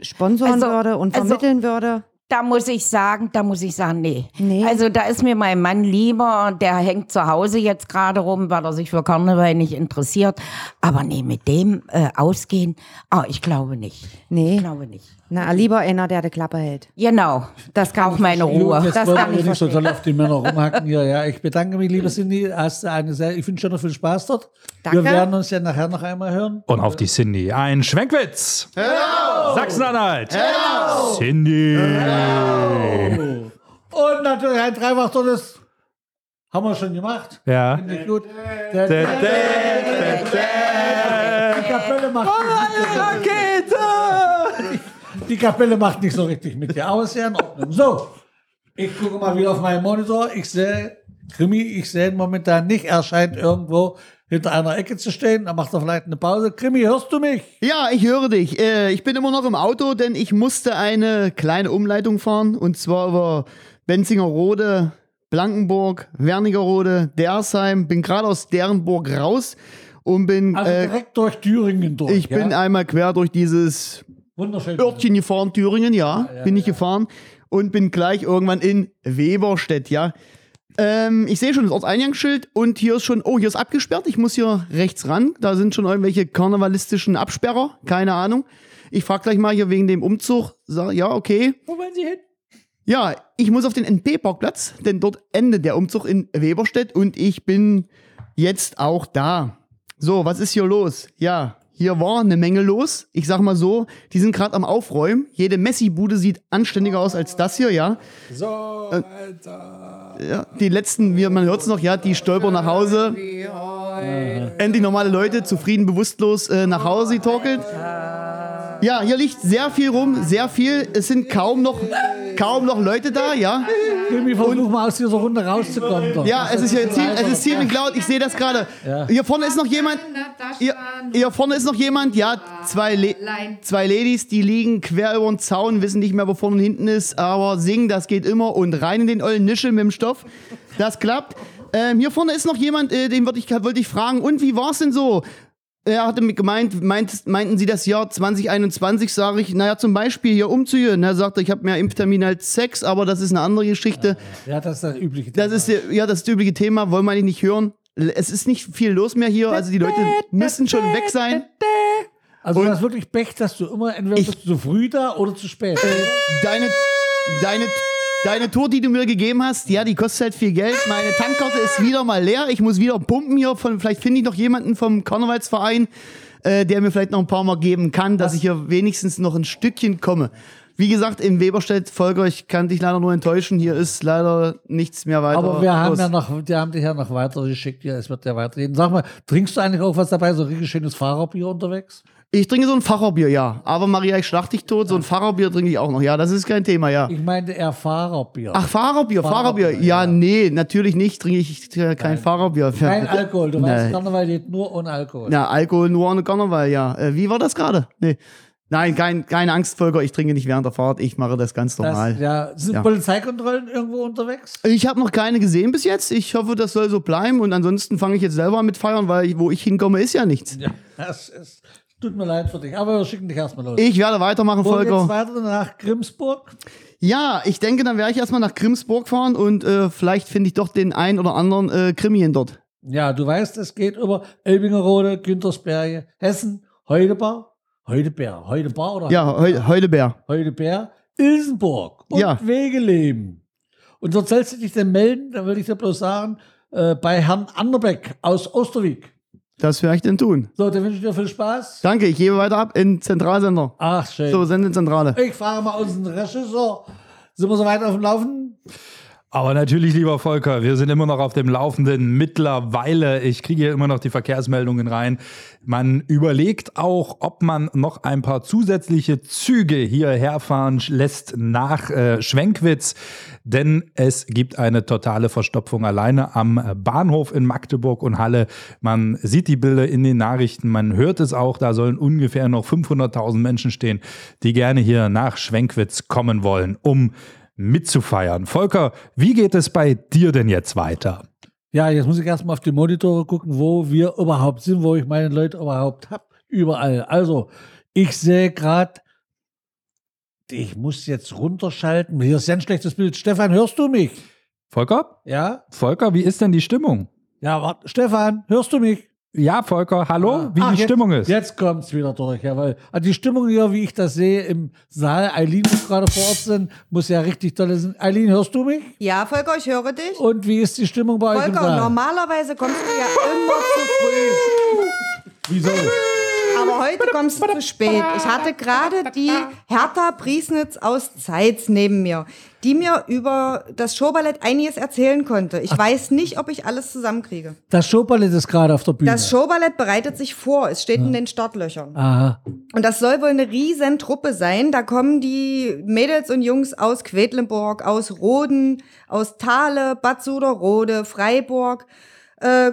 sponsoren Also- würde und also- vermitteln würde? Da muss ich sagen, da muss ich sagen, nee. Nee. Also da ist mir mein Mann lieber, der hängt zu Hause jetzt gerade rum, weil er sich für Karneval nicht interessiert. Aber nee, mit dem äh, ausgehen, ah, ich glaube nicht. Nee. Ich glaube nicht. Na, lieber einer, der die Klappe hält. Genau, das kann auch meine Ruhe. Jetzt das wollen kann wir ich nicht so toll auf die Männer rumhacken hier. Ja, ich bedanke mich, liebe Cindy. Hast eine sehr, ich wünsche dir noch viel Spaß dort. Danke. Wir werden uns ja nachher noch einmal hören. Und auf die Cindy. Ein Schwenkwitz. Sachsen-Anhalt. Cindy. Und natürlich ein Dreifach-Tolles. Haben wir schon gemacht. Ja. Finde ich gut. Dä, dä, dä, Die Kapelle macht nicht Rakete! Die Kapelle macht nicht so richtig mit dir, aber ist ja in Ordnung. So, ich gucke mal wieder auf meinen Monitor. Ich sehe, Krimi, ich sehe ihn momentan nicht. Er scheint irgendwo hinter einer Ecke zu stehen. Da macht er vielleicht eine Pause. Krimi, hörst du mich? Ja, ich höre dich. Äh, ich bin immer noch im Auto, denn ich musste eine kleine Umleitung fahren. Und zwar über Benzingerode, Blankenburg, Wernigerode, Dersheim. Bin gerade aus Derenburg raus und bin, Also äh, direkt durch Thüringen durch. ich bin ja? einmal quer durch dieses Wunderschön. Örtchen gefahren, Thüringen, ja, bin ich gefahren. Und bin gleich irgendwann in Weberstedt, ja. Ähm, ich sehe schon das Ortseingangsschild und hier ist schon, oh, hier ist abgesperrt. Ich muss hier rechts ran. Da sind schon irgendwelche karnevalistischen Absperrer. Keine Ahnung. Ich frage gleich mal hier wegen dem Umzug. Sag, ja, okay. Wo wollen Sie hin? Ja, ich muss auf den NP-Parkplatz, denn dort endet der Umzug in Weberstedt und ich bin jetzt auch da. So, was ist hier los? Ja, hier war eine Menge los. Ich sag mal so, die sind gerade am Aufräumen. Jede Messi-Bude sieht anständiger aus als das hier, ja. So, Alter. Ja, die letzten, wie man hört es noch, ja, die stolpern nach Hause. Endlich normale Leute, zufrieden, bewusstlos äh, nach Hause getorkelt. Ja, hier liegt sehr viel rum, sehr viel. Es sind kaum noch, kaum noch Leute da, ja. Irgendwie versuch mal aus dieser Runde rauszukommen. doch. Ja, es ist hier ziemlich, es ist ziemlich laut. Ich sehe das gerade. Hier vorne ist noch jemand. Hier, hier vorne ist noch jemand. Ja, zwei, Le zwei Ladies, die liegen quer über den Zaun, wissen nicht mehr, wo vorne und hinten ist, aber singen, das geht immer. Und rein in den ollen Nischel mit dem Stoff. Das klappt. Ähm, hier vorne ist noch jemand, äh, den wollte ich, wollte ich fragen. Und wie war es denn so? Er hatte gemeint, meint, meinten Sie das Jahr 2021, sage ich, naja, zum Beispiel hier Umzüge. Und er sagte, ich habe mehr Impftermin als Sex, aber das ist eine andere Geschichte. Ja, das ist das übliche. Das ist ja das ist das übliche Thema, wollen wir eigentlich nicht hören. Es ist nicht viel los mehr hier, also die Leute müssen schon weg sein. also du hast wirklich Pech, dass du immer entweder Ich- bist du zu früh da oder zu spät. Deine, deine, deine Tour, die du mir gegeben hast, ja, die kostet halt viel Geld. Meine Tankkarte ist wieder mal leer. Ich muss wieder pumpen hier. Von, vielleicht finde ich noch jemanden vom Karnevalsverein, äh, der mir vielleicht noch ein paar Mal geben kann, dass ich hier wenigstens noch ein Stückchen komme. Wie gesagt, im Weberstedt, Volker, ich kann dich leider nur enttäuschen. Hier ist leider nichts mehr weiter. Aber wir haben los. ja noch, die haben dich ja noch weitergeschickt. Ja, es wird ja weitergehen. Sag mal, trinkst du eigentlich auch was dabei? So richtig schönes Fahrerbier unterwegs? Ich trinke so ein Facherbier, ja. Aber Maria, ich schlag dich tot. So ein Facherbier trinke ich auch noch. Ja, das ist kein Thema, ja. Ich meinte eher Fahrerbier. Ach, Fahrerbier, Fahrerbier. Fahrerbier, Ja, ja. nee, natürlich nicht. Trinke ich kein Fahrerbier. Kein Alkohol. Du weißt, Nein. Karneval geht nur ohne Alkohol. Na, Alkohol nur ohne Karneval, ja. Äh, wie war das gerade? Nee. Nein, kein, keine Angst, Volker. Ich trinke nicht während der Fahrt. Ich mache das ganz normal. das, ja, sind Ja. Polizeikontrollen irgendwo unterwegs? Ich habe noch keine gesehen bis jetzt. Ich hoffe, das soll so bleiben. Und ansonsten fange ich jetzt selber an mit feiern, weil ich, wo ich hinkomme, ist ja nichts. Ja, das ist, tut mir leid für dich. Aber wir schicken dich erstmal los. Ich werde weitermachen, Wo geht's Volker. weiter nach Grimsburg? Ja, ich denke, dann werde ich erstmal nach Grimsburg fahren und äh, vielleicht finde ich doch den ein oder anderen äh, Krimien dort. Ja, du weißt, es geht über Elbingerode, Güntersberge, Hessen, Heudebar, Heudeberg, Heudebar oder Ja, Heu Heudebär. Heudeberg, Ilsenburg und Ja. Wegeleben. Und dort sollst du dich denn melden, da will ich dir bloß sagen, äh, bei Herrn Anderbeck aus Osterwijk. Das werde ich denn tun. So, dann wünsche ich dir viel Spaß. Danke, ich gebe weiter ab in Zentralsender. Ach, schön. So, Sendezentrale. Ich fahre mal aus dem Regisseur. Sind wir so weit auf dem Laufen? Aber natürlich, lieber Volker, wir sind immer noch auf dem Laufenden mittlerweile. Ich kriege hier immer noch die Verkehrsmeldungen rein. Man überlegt auch, ob man noch ein paar zusätzliche Züge hierher fahren lässt nach äh, Schwenkwitz, denn es gibt eine totale Verstopfung alleine am Bahnhof in Magdeburg und Halle. Man sieht die Bilder in den Nachrichten, man hört es auch, da sollen ungefähr noch 500.000 Menschen stehen, die gerne hier nach Schwenkwitz kommen wollen, um mitzufeiern. Volker, wie geht es bei dir denn jetzt weiter? Ja, jetzt muss ich erstmal auf die Monitore gucken, wo wir überhaupt sind, wo ich meine Leute überhaupt habe. Überall. Also, ich sehe gerade, ich muss jetzt runterschalten. Hier ist ein schlechtes Bild. Stefan, hörst du mich? Volker? Ja? Volker, wie ist denn die Stimmung? Ja, warte. Stefan, hörst du mich? Ja, Volker, hallo, wie Ach, die jetzt, Stimmung ist. Jetzt kommt es wieder durch, ja, weil also die Stimmung hier, wie ich das sehe, im Saal, Eileen muss gerade vor Ort sind, muss ja richtig toll sein. Eileen, hörst du mich? Ja, Volker, ich höre dich. Und wie ist die Stimmung bei euch im Volker, normalerweise kommst du ja immer zu früh. Wieso? Aber heute kommst du zu spät. Ich hatte gerade die Hertha Priesnitz aus Zeitz neben mir, die mir über das Showballett einiges erzählen konnte. Ich weiß nicht, ob ich alles zusammenkriege. Das Showballett ist gerade auf der Bühne. Das Showballett bereitet sich vor. Es steht in den Startlöchern. Aha. Und das soll wohl eine riesen Truppe sein. Da kommen die Mädels und Jungs aus Quedlinburg, aus Roden, aus Thale, Bad Suderrode, Freiburg, äh,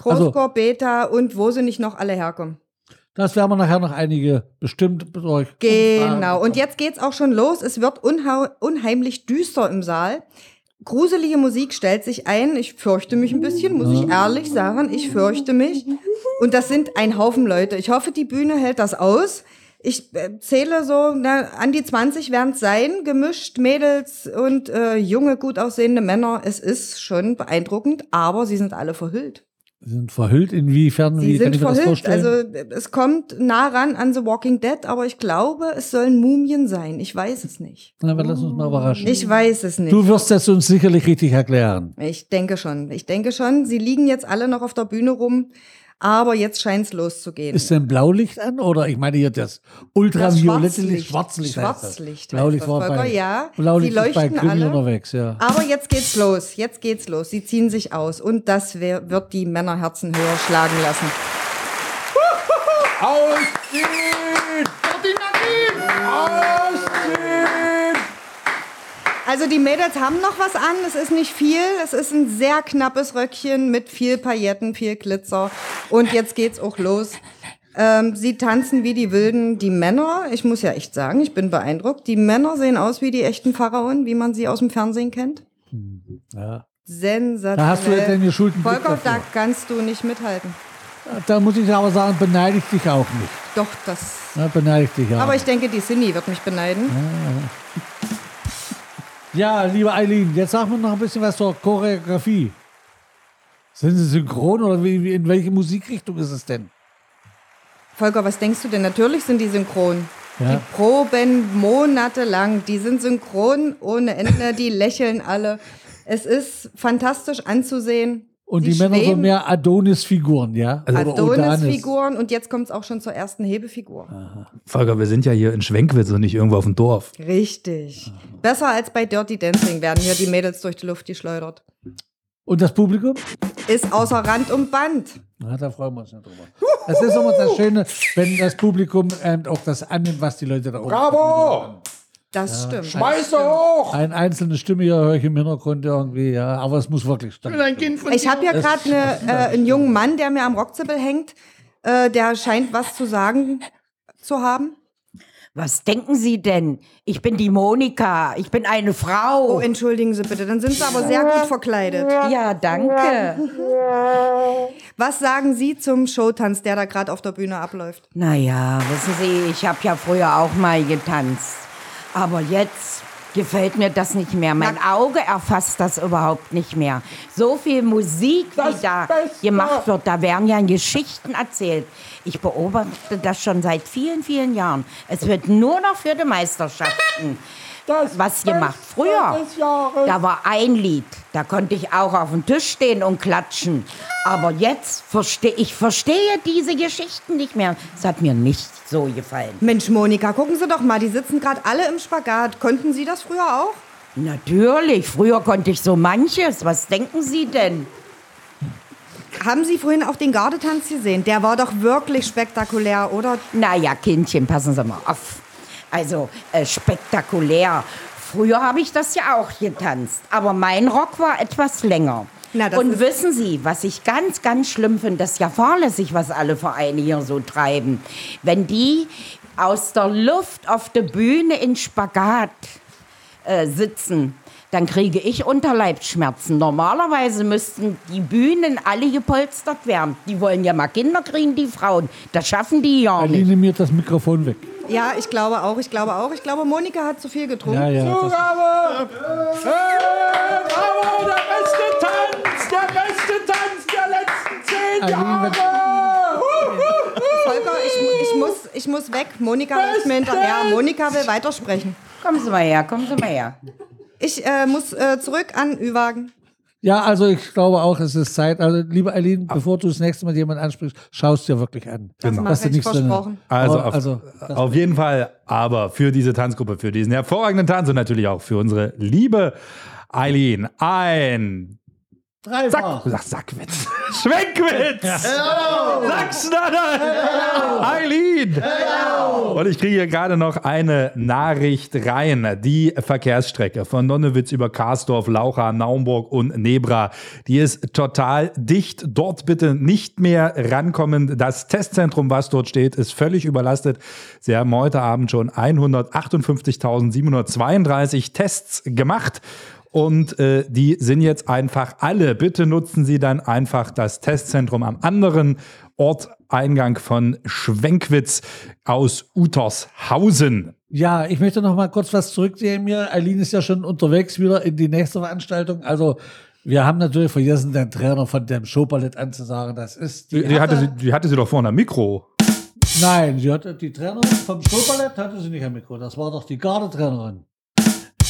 Groß-Jena, Groß-Gorbeta und wo sie nicht noch alle herkommen. Das werden wir nachher noch einige bestimmt euch. Genau. Und jetzt geht's auch schon los. Es wird unheimlich düster im Saal. Gruselige Musik stellt sich ein. Ich fürchte mich ein bisschen, muss ich ehrlich sagen. Ich fürchte mich. Und das sind ein Haufen Leute. Ich hoffe, die Bühne hält das aus. Ich äh, zähle so, na, an die 20 werden es sein, gemischt Mädels und äh, junge, gut aussehende Männer. Es ist schon beeindruckend, aber sie sind alle verhüllt. Sie sind verhüllt inwiefern? Sie wie sind verhüllt. vorstellen? Also es kommt nah ran an The Walking Dead, aber ich glaube, es sollen Mumien sein. Ich weiß es nicht. Na, aber lass uns mal überraschen. Ich weiß es nicht. du wirst es uns sicherlich richtig erklären. Ich denke schon. Ich denke schon. Sie liegen jetzt alle noch auf der Bühne rum, aber jetzt scheint es loszugehen. Ist denn Blaulicht an? Oder ich meine hier das ultraviolette Licht, Schwarzlicht. heißt das. Schwarzlicht. Blaulicht war das, bei, ja. Blaulicht Sie ist bei leuchten Krimi alle. unterwegs, ja. Aber jetzt geht's los. Jetzt geht's los. Sie ziehen sich aus und das wird die Männerherzen höher schlagen lassen. Ausziehen! Also die Mädels haben noch was an, es ist nicht viel, es ist ein sehr knappes Röckchen mit viel Pailletten, viel Glitzer. Und jetzt geht's auch los. Ähm, sie tanzen wie die Wilden. Die Männer, ich muss ja echt sagen, ich bin beeindruckt. Die Männer sehen aus wie die echten Pharaonen, wie man sie aus dem Fernsehen kennt. Ja. Sensationell. Da hast du jetzt den geschulten Blick Volker, da kannst du nicht mithalten. Da muss ich aber sagen, beneide ich dich auch nicht. Doch, das. Ja, beneide ich dich auch. Aber ich denke, die Cindy wird mich beneiden. Ja, liebe Eileen, jetzt sag mir noch ein bisschen was zur Choreografie. Sind sie synchron oder wie, in welche Musikrichtung ist es denn? Volker, was denkst du denn? Natürlich sind die synchron. Ja. Die proben monatelang. Die sind synchron ohne Ende. Die lächeln alle. Es ist fantastisch anzusehen. Und Sie die Männer so mehr Adonis-Figuren, ja? Odanis. Adonis-Figuren und jetzt kommt es auch schon zur ersten Hebefigur. Volker, wir sind ja hier in Schwenkwitz und nicht irgendwo auf dem Dorf. Richtig. Besser als bei Dirty Dancing werden hier die Mädels durch die Luft geschleudert. Und das Publikum? Ist außer Rand und Band. Na, da freuen wir uns nicht drüber. Das ist immer das Schöne, wenn das Publikum ähm, auch das annimmt, was die Leute da oben Bravo! Das stimmt. Schmeiß hoch! Eine einzelne Stimme hier höre ich im Hintergrund irgendwie, ja. Aber es muss wirklich stimmen. Ein Ich habe ja gerade ne, äh, einen jungen Mann, der mir am Rockzippel hängt. Äh, der scheint was zu sagen zu haben. Was denken Sie denn? Ich bin die Monika. Ich bin eine Oh, Frau. entschuldigen Sie bitte, dann sind Sie aber sehr gut verkleidet. ja, danke. Was sagen Sie zum Showtanz, der da gerade auf der Bühne abläuft? Naja, wissen Sie, ich habe ja früher auch mal getanzt. Aber jetzt gefällt mir das nicht mehr. Mein Auge erfasst das überhaupt nicht mehr. So viel Musik, wie da gemacht wird, da werden ja Geschichten erzählt. Ich beobachte das schon seit vielen, vielen Jahren. Es wird nur noch für die Meisterschaften was gemacht. Früher, da war ein Lied, da konnte ich auch auf dem Tisch stehen und klatschen. Aber jetzt verstehe ich verstehe diese Geschichten nicht mehr. Es hat mir nicht so gefallen. Mensch, Monika, gucken Sie doch mal, die sitzen gerade alle im Spagat. Konnten Sie das früher auch? Natürlich, früher konnte ich so manches. Was denken Sie denn? Haben Sie vorhin auch den Gardetanz gesehen? Der war doch wirklich spektakulär, oder? Naja, Kindchen, passen Sie mal auf. Also, äh, spektakulär. Früher habe ich das ja auch getanzt, aber mein Rock war etwas länger. Na, Und wissen Sie, was ich ganz, ganz schlimm finde, das ist ja fahrlässig, was alle Vereine hier so treiben. Wenn die aus der Luft auf der Bühne in Spagat äh, sitzen, dann kriege ich Unterleibsschmerzen. Normalerweise müssten die Bühnen alle gepolstert werden. Die wollen ja mal Kinder kriegen, die Frauen. Das schaffen die ja nicht. Aline mir das Mikrofon weg. Ja, ich glaube auch, ich glaube auch. Ich glaube, Monika hat zu viel getrunken. Ja, ja. Zugabe! Hey, bravo, der beste Tanz! Der beste Tanz der letzten zehn Aline, wenn- Jahre! Volker, ich, ich, muss, ich muss weg. Monika läuft mir hinterher. Monika will weitersprechen. Kommen Sie mal her, kommen Sie mal her. Ich äh, muss äh, zurück an Ü-Wagen. ja, also ich glaube auch, es ist Zeit. Also, liebe Eileen, bevor du das nächste Mal jemanden ansprichst, schaust dir wirklich an. Das Dass mache du ich nichts versprochen. Also, Aber- auf, also, auf jeden Fall, aber für diese Tanzgruppe, für diesen hervorragenden Tanz und natürlich auch für unsere liebe Eileen ein Dreifach. Sag, Sackwitz. Schwenkwitz. Sachsen-Anhalt. Eileen. Und ich kriege hier gerade noch eine Nachricht rein. Die Verkehrsstrecke von Nonnewitz über Karsdorf, Laucha, Naumburg und Nebra, die ist total dicht. Dort bitte nicht mehr rankommen. Das Testzentrum, was dort steht, ist völlig überlastet. Sie haben heute Abend schon 158.732 Tests gemacht. Und äh, die sind jetzt einfach alle. Bitte nutzen Sie dann einfach das Testzentrum am anderen Ort, Eingang von Schwenkwitz aus Utershausen. Ja, ich möchte noch mal kurz was zurücknehmen hier. Eileen ist ja schon unterwegs wieder in die nächste Veranstaltung. Also, wir haben natürlich vergessen, den Trainer von dem Showballett anzusagen. Das ist die, Die, hatte, sie, die hatte sie doch vorne am Mikro. Nein, sie hatte die Trainerin vom Showballett hatte sie nicht am Mikro. Das war doch die Gardetrainerin.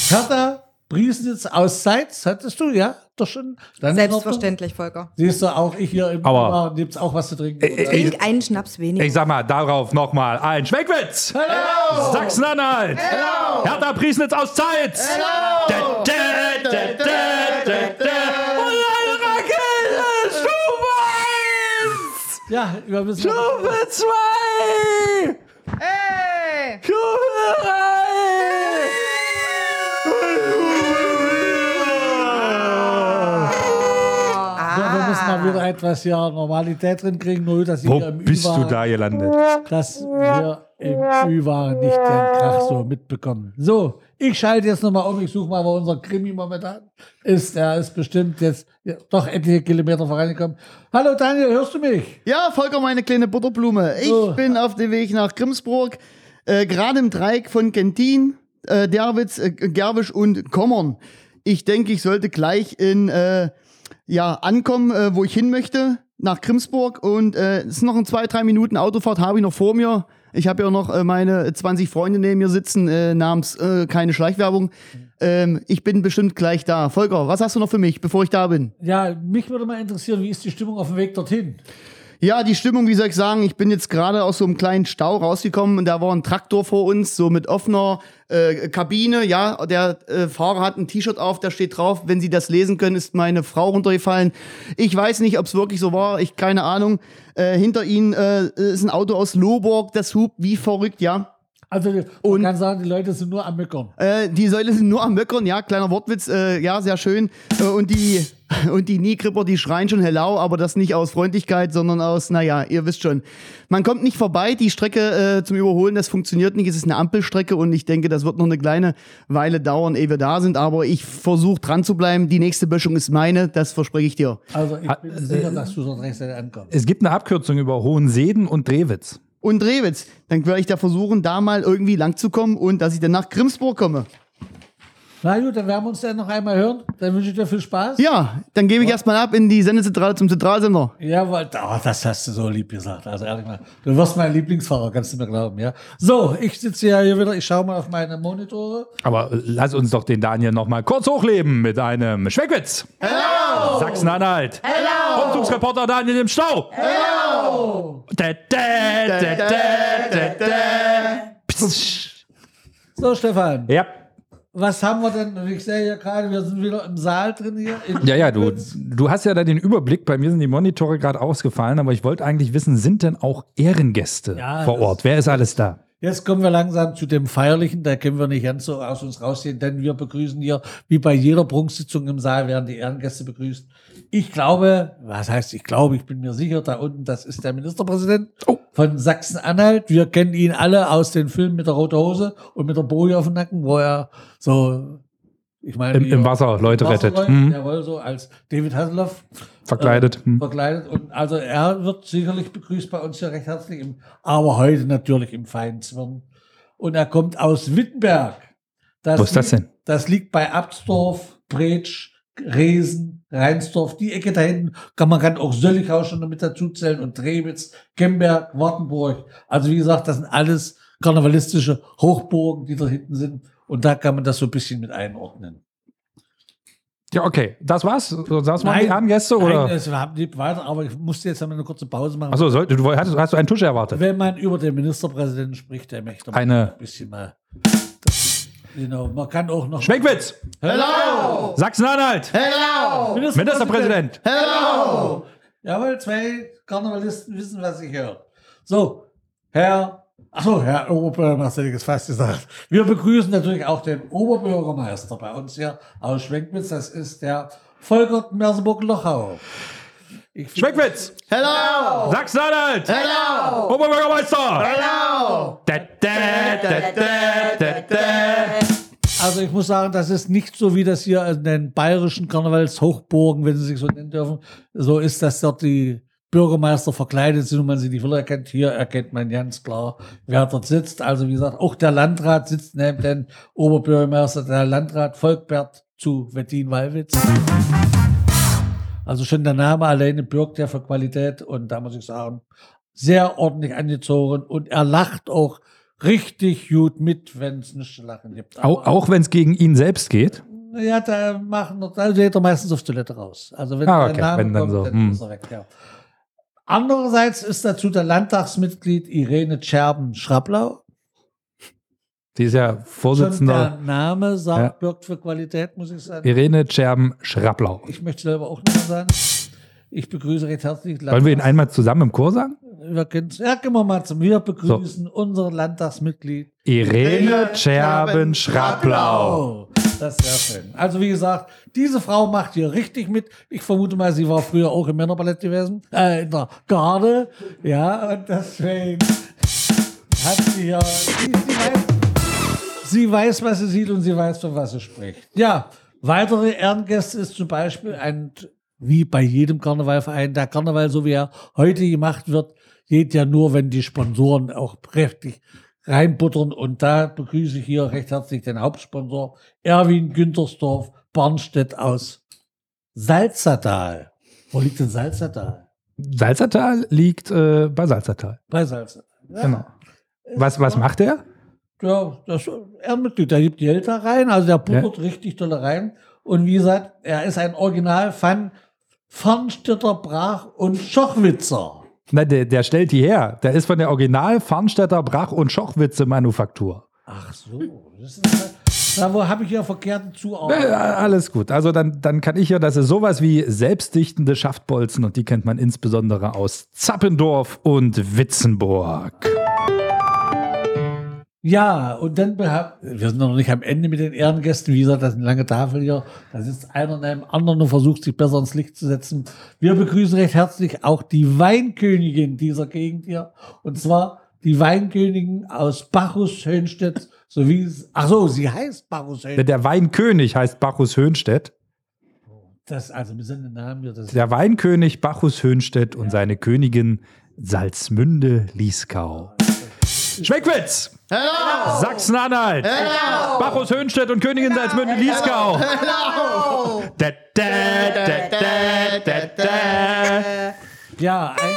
Hertha Briesnitz aus Seitz, hattest du, ja? Doch schon? Dann. Selbstverständlich, Volker. Siehst du, auch ich hier im Aber- Bar gibt's auch was zu trinken. Äh, Trink einen Schnaps weniger. Ich sag mal, darauf nochmal ein Schwenkwitz. Hello. Sachsen-Anhalt. Hello. Hertha Priesnitz aus Zeitz. Hello. Da, da, da, da, da, da. Und eine Rakete, Stufe Ja, wir müssen. Stufe 2! Hey! Stufe 3! Etwas hier Normalität drin kriegen, nur dass Wo wir im bist Ü du da gelandet? dass wir im Ü waren, nicht den Krach so mitbekommen. So, ich schalte jetzt nochmal um, ich suche mal, wo unser Krimi momentan ist. Der ist bestimmt jetzt ja, doch etliche Kilometer vorangekommen. Hallo Daniel, hörst du mich? Ja, Volker, meine kleine Butterblume. Ich So. bin auf dem Weg nach Grimsburg, äh, gerade im Dreieck von Gentin, äh, Derwitz, äh, Gerwisch und Kommern. Ich denke, ich sollte gleich in, äh, ja, ankommen, äh, wo ich hin möchte, nach Grimsburg. Und äh, es ist noch ein zwei, drei Minuten Autofahrt, habe ich noch vor mir. Ich habe ja noch äh, meine 20 Freunde neben mir sitzen, äh, namens äh, keine Schleichwerbung. Ähm, ich bin bestimmt gleich da. Volker, was hast du noch für mich, bevor ich da bin? Ja, mich würde mal interessieren, wie ist die Stimmung auf dem Weg dorthin? Ja, die Stimmung, wie soll ich sagen, ich bin jetzt gerade aus so einem kleinen Stau rausgekommen und da war ein Traktor vor uns, so mit offener äh, Kabine. Ja, der äh, Fahrer hat ein T-Shirt auf, da steht drauf, wenn Sie das lesen können, ist meine Frau runtergefallen. Ich weiß nicht, ob es wirklich so war, ich keine Ahnung. Äh, hinter ihnen äh, ist ein Auto aus Lohborg, das hupt wie verrückt, ja. Also, man Und- kann sagen, die Leute sind nur am Möckern. Äh, die Säule sind nur am Möckern, ja, kleiner Wortwitz, äh, ja, sehr schön. Äh, und die und die Niegripper, die schreien schon hello, aber das nicht aus Freundlichkeit, sondern aus, naja, ihr wisst schon. Man kommt nicht vorbei, die Strecke äh, zum Überholen, das funktioniert nicht. Es ist eine Ampelstrecke und ich denke, das wird noch eine kleine Weile dauern, ehe wir da sind. Aber ich versuche dran zu bleiben. Die nächste Böschung ist meine, das verspreche ich dir. Also, ich bin sicher, dass du dort rechtzeitig ankommst. Es gibt eine Abkürzung über Hohenseden und Drewitz. Und Drewitz, dann werde ich da versuchen, da mal irgendwie lang zu kommen und dass ich dann nach Grimsburg komme. Na gut, dann werden wir uns dann noch einmal hören. Dann wünsche ich dir viel Spaß. Ja, dann gebe ich erstmal ab in die Sendezentrale zum Zentralsender. Jawohl, oh, das hast du so lieb gesagt. Also ehrlich mal, du wirst mein Lieblingsfahrer, kannst du mir glauben, ja. So, ich sitze ja hier wieder, ich schaue mal auf meine Monitore. Aber lass uns doch den Daniel noch mal kurz hochleben mit einem Schweckwitz. Hello! Sachsen-Anhalt. Hello! Umzugsreporter Daniel im Stau. Hello! Da, da, da, da, da, da. Psst. So, Stefan, Ja. Was haben wir denn? Ich sehe ja gerade, wir sind wieder im Saal drin hier. Ja, ja, du, du hast ja da den Überblick. Bei mir sind die Monitore gerade ausgefallen, aber ich wollte eigentlich wissen, sind denn auch Ehrengäste Ja, vor Ort? Wer ist alles da? Jetzt kommen wir langsam zu dem Feierlichen, da können wir nicht ganz so aus uns rausgehen, denn wir begrüßen hier, wie bei jeder Prunksitzung im Saal, werden die Ehrengäste begrüßt. Ich glaube, was heißt ich glaube, ich bin mir sicher, da unten, das ist der Ministerpräsident Oh. von Sachsen-Anhalt. Wir kennen ihn alle aus den Filmen mit der roten Hose und mit der Boje auf dem Nacken, wo er so, ich meine, Im, im er- Wasser Leute Wasser rettet. Mhm. Jawohl, so als David Hasselhoff Verkleidet. äh, verkleidet. Und also er wird sicherlich begrüßt bei uns hier recht herzlich, im, aber heute natürlich im feinen Zwirn. Und er kommt aus Wittenberg. Wo ist das liegt- denn? Das liegt bei Absdorf, Bretsch, Resen, Reinsdorf, die Ecke da hinten. Kann, man kann auch Söllichau schon mit dazu zählen und Drewitz, Gemberg, Wartenburg. Also wie gesagt, das sind alles karnevalistische Hochburgen, die da hinten sind. Und da kann man das so ein bisschen mit einordnen. Ja, okay. Das war's? Das waren Nein. die Ehrengäste? Oder? Nein, es war nicht weiter, aber ich musste jetzt einmal eine kurze Pause machen. Achso, du, hast, hast du einen Tusch erwartet? Wenn man über den Ministerpräsidenten spricht, der möchte Eine- ein bisschen mal. Genau, man kann auch noch. Schmeckwitz! Hello! Sachsen-Anhalt! Hello! Ministerpräsident! Hello! Jawohl, zwei Karnevalisten wissen, was ich höre. So, Herr. Achso, Herr Oberbürgermeister, ich es fast gesagt. Wir begrüßen natürlich auch den Oberbürgermeister bei uns hier aus Schwenkwitz. Das ist der Volker Merseburg-Lochau. Ich finde- Schmeckwitz! Hello! Sachsen-Anhalt! Hello! Oberbürgermeister! Hello! Da, da, da, da, da, da. Also ich muss sagen, das ist nicht so, wie das hier in den bayerischen Karnevalshochburgen, wenn sie sich so nennen dürfen, so ist, dass dort die Bürgermeister verkleidet sind und man sie nicht wieder erkennt. Hier erkennt man ganz klar, wer dort sitzt. Also wie gesagt, auch der Landrat sitzt neben den Oberbürgermeister, der Landrat Volkbert zu Wettin-Wallwitz. Also schon der Name alleine birgt ja für Qualität und da muss ich sagen, sehr ordentlich angezogen und er lacht auch richtig gut mit, wenn es nichts zu lachen gibt. Auch, auch wenn es gegen ihn selbst geht. ja, da machen da geht er meistens auf Toilette raus. Also wenn Ah, der okay, Name wenn dann kommt, so, dann hm. ist er weg, ja. Andererseits ist dazu der Landtagsmitglied Irene Scherben-Schrablau. Sie ist ja Schon der Vorsitzender Name sagt, Ja. birgt für Qualität, muss ich sagen. Irene Scherben-Schrapplau. Ich möchte selber auch nochmal sagen. Ich begrüße recht herzlich. Wollen wir ihn einmal zusammen im Chor sagen? Wir können, ja, gehen wir mal zum. Wir begrüßen unser Landtagsmitglied. Irene Scherben-Schrapplau. Das ist sehr schön. Also wie gesagt, diese Frau macht hier richtig mit. Ich vermute mal, sie war früher auch im Männerballett gewesen, äh, in der Garde. Ja, und deswegen hat sie ja, sie, weiß, sie weiß, was sie sieht und sie weiß, von was sie spricht. Ja, weitere Ehrengäste ist zum Beispiel ein, wie bei jedem Karnevalverein, der Karneval, so wie er heute gemacht wird, geht ja nur, wenn die Sponsoren auch prächtig reinbuttern. Und da begrüße ich hier recht herzlich den Hauptsponsor Erwin Güntersdorf Barnstedt aus Salzertal. Wo liegt denn Salzertal? Salzertal liegt äh, bei Salzertal. Bei Salzertal. Ja. Genau. Was, was macht er? Ja, das Ehrenmitglied. Der gibt Geld da rein, also der buttert richtig doll rein. Und wie gesagt, er ist ein Original von Fernstädter Brach und Schochwitzer. Na, der, der stellt die her. Der ist von der Original Farnstädter Brach- und Schochwitze Manufaktur. Ach so, das ist, da wo habe ich ja verkehrten Zuordnung. Ja, alles gut. Also dann, dann kann ich ja, das ist sowas wie selbstdichtende Schaftbolzen und die kennt man insbesondere aus Zappendorf und Witzenburg. Ja, und dann, wir sind noch nicht am Ende mit den Ehrengästen. Wie gesagt, das ist eine lange Tafel hier. Da sitzt einer neben dem anderen und versucht, sich besser ins Licht zu setzen. Wir begrüßen recht herzlich auch die Weinkönigin dieser Gegend hier. Und zwar die Weinkönigin aus Bacchus Höhnstedt, so wie es, ach so, sie heißt Bacchus Der, Höhnstedt. der Weinkönig heißt Bacchus Höhnstedt. Das, also, wir sind den Namen hier, das Der Weinkönig Bacchus Höhnstedt und seine Königin Salzmünde Lieskau. Schmeckwitz! Sachsen-Anhalt! Bacchus Höhnstedt und Königin Salzmünde Lieskau! Da, da, da, da, da, da. ja, ein,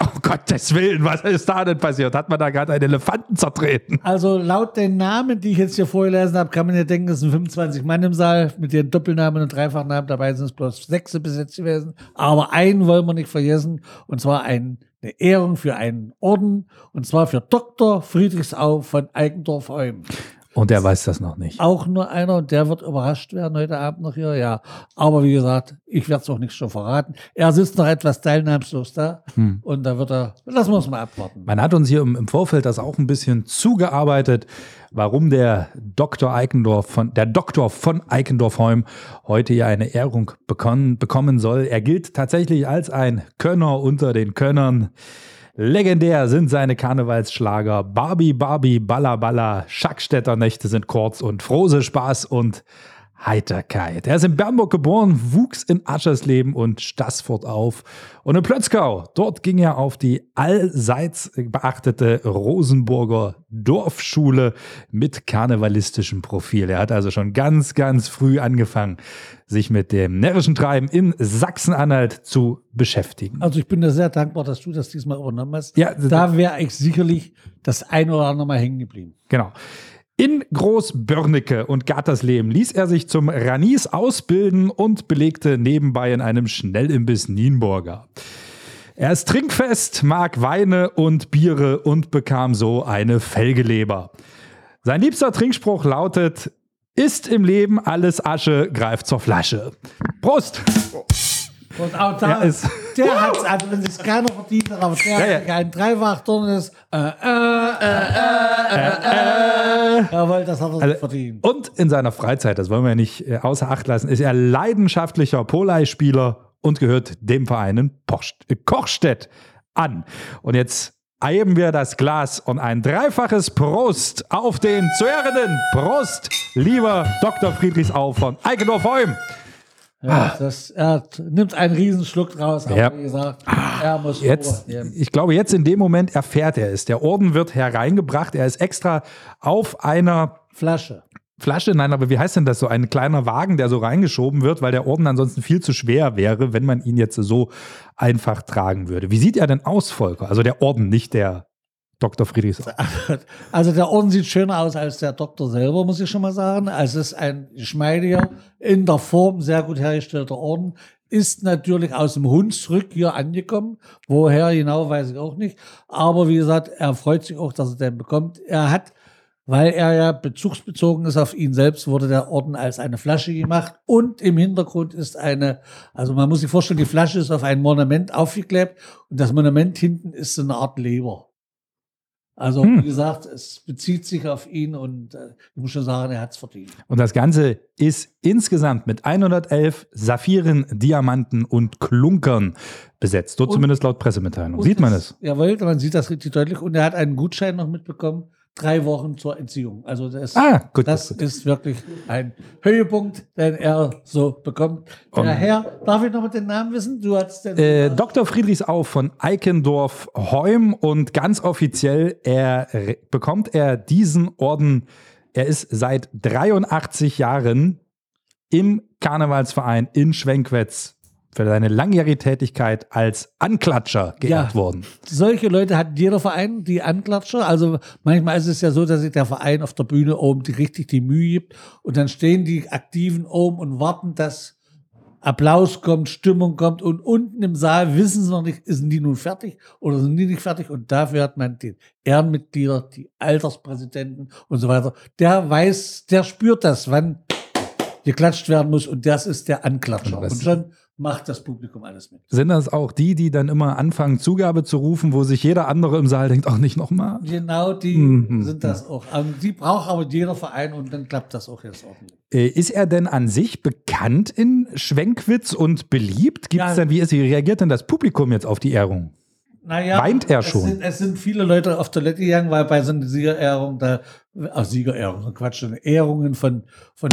Um Gottes Willen, was ist da denn passiert? Hat man da gerade einen Elefanten zertreten? Also laut den Namen, die ich jetzt hier vorgelesen habe, kann man ja denken, es sind 25 Mann im Saal. Mit den Doppelnamen und Dreifachnamen dabei sind es bloß sechs bis jetzt gewesen. Aber einen wollen wir nicht vergessen, und zwar ein, eine Ehrung für einen Orden, und zwar für Dr. Friedrichsau von Eigendorf-Eum. Und er weiß das noch nicht. Auch nur einer, und der wird überrascht werden heute Abend noch hier, ja. Aber wie gesagt, ich werde es auch nicht schon verraten. Er sitzt noch etwas teilnahmslos da, und da wird er, wir uns mal abwarten. Man hat uns hier im, im Vorfeld das auch ein bisschen zugearbeitet, warum der Dr. Eikendorf von, der Doktor von Eikendorf-Heum heute hier eine Ehrung bekommen, bekommen soll. Er gilt tatsächlich als ein Könner unter den Könnern. Legendär sind seine Karnevalsschlager. Barbie, Barbie, Balla, Balla, Schackstädter Nächte sind kurz und Frose Spaß und Heiterkeit. Er ist in Bernburg geboren, wuchs in Aschersleben und Stassfurt auf und in Plötzkau. Dort ging er auf die allseits beachtete Rosenburger Dorfschule mit karnevalistischem Profil. Er hat also schon ganz, ganz früh angefangen, sich mit dem närrischen Treiben in Sachsen-Anhalt zu beschäftigen. Also ich bin dir sehr dankbar, dass du das diesmal übernommen hast. Ja, da wäre ich sicherlich das ein oder andere Mal hängen geblieben. Genau. In Großbörnecke und Gattersleben ließ er sich zum Ranis ausbilden und belegte nebenbei in einem Schnellimbiss Nienburger. Er ist trinkfest, mag Weine und Biere und bekam so eine Felgeleber. Sein liebster Trinkspruch lautet: Ist im Leben alles Asche, greift zur Flasche. Prost! Und auch da, Ja, der hat es, also wenn es keiner verdient aber der Ja, hat ja. ein Dreifach drin ist, äh, äh, äh, äh, äh, äh, jawohl, das hat er Also verdient. Und in seiner Freizeit, das wollen wir nicht äh, außer Acht lassen, ist er leidenschaftlicher Polei-Spieler und gehört dem Verein in Post, äh, Kochstedt an. Und jetzt eiben wir das Glas und ein dreifaches Prost auf den zu ehrenden Prost, lieber Dr. Friedrichsau von Eikendorf-Heum. Ja, das, er hat, nimmt einen Riesenschluck draus, aber Ja. wie gesagt, er muss Jetzt, ich glaube, jetzt in dem Moment erfährt er es. Der Orden wird hereingebracht. Er ist extra auf einer Flasche. Flasche, nein, aber wie heißt denn das so? Ein kleiner Wagen, der so reingeschoben wird, weil der Orden ansonsten viel zu schwer wäre, wenn man ihn jetzt so einfach tragen würde. Wie sieht er denn aus, Volker? Also der Orden, nicht der Dr. Friedrichs. Also der Orden sieht schöner aus als der Doktor selber, muss ich schon mal sagen. Also es ist ein geschmeidiger, in der Form sehr gut hergestellter Orden. Ist natürlich aus dem Hunsrück hier angekommen. Woher genau, weiß ich auch nicht. Aber wie gesagt, er freut sich auch, dass er den bekommt. Er hat weil er ja bezugsbezogen ist auf ihn selbst, wurde der Orden als eine Flasche gemacht und im Hintergrund ist eine, also man muss sich vorstellen, die Flasche ist auf ein Monument aufgeklebt und das Monument hinten ist so eine Art Leber. Also Hm. wie gesagt, es bezieht sich auf ihn und äh, ich muss schon sagen, er hat es verdient. Und das Ganze ist insgesamt mit 111 Saphiren, Diamanten und Klunkern besetzt. So Und- zumindest laut Pressemitteilung. Sieht man es? Jawohl, man sieht das richtig deutlich und er hat einen Gutschein noch mitbekommen, drei Wochen zur Entziehung. Also das, Ah, gut. das gut. ist wirklich ein Höhepunkt, den er so bekommt. Der Und- Herr, darf ich noch mal den Namen wissen? Du hast den Äh, Dr. Friedrichsau von Eikendorf-Heum und ganz offiziell er, bekommt er diesen Orden. Er ist seit 83 Jahren im Karnevalsverein in Schwenkwetz für seine langjährige Tätigkeit als Anklatscher geehrt Ja. worden. solche Leute hat jeder Verein, die Anklatscher. Also manchmal ist es ja so, dass sich der Verein auf der Bühne oben die richtig die Mühe gibt und dann stehen die Aktiven oben und warten, dass Applaus kommt, Stimmung kommt und unten im Saal wissen sie noch nicht, sind die nun fertig oder sind die nicht fertig und dafür hat man die Ehrenmitglieder, die Alterspräsidenten und so weiter. Der weiß, der spürt das, wann geklatscht werden muss und das ist der Anklatscher. Und schon macht das Publikum alles mit. Sind das auch die, die dann immer anfangen, Zugabe zu rufen, wo sich jeder andere im Saal denkt, auch nicht nochmal? Genau, die Mhm. sind das auch. Ähm, Die braucht aber jeder Verein und dann klappt das auch jetzt ordentlich. Äh, Ist er denn an sich bekannt in Schwenkwitz und beliebt? Gibt's Ja. denn, wie, ist, wie reagiert denn das Publikum jetzt auf die Ehrung? Naja, Weint er es schon? Sind, es sind viele Leute auf Toilette gegangen, weil bei so einer Siegerehrung, da, ach, Siegerehrung, Quatsch, Ehrungen von, von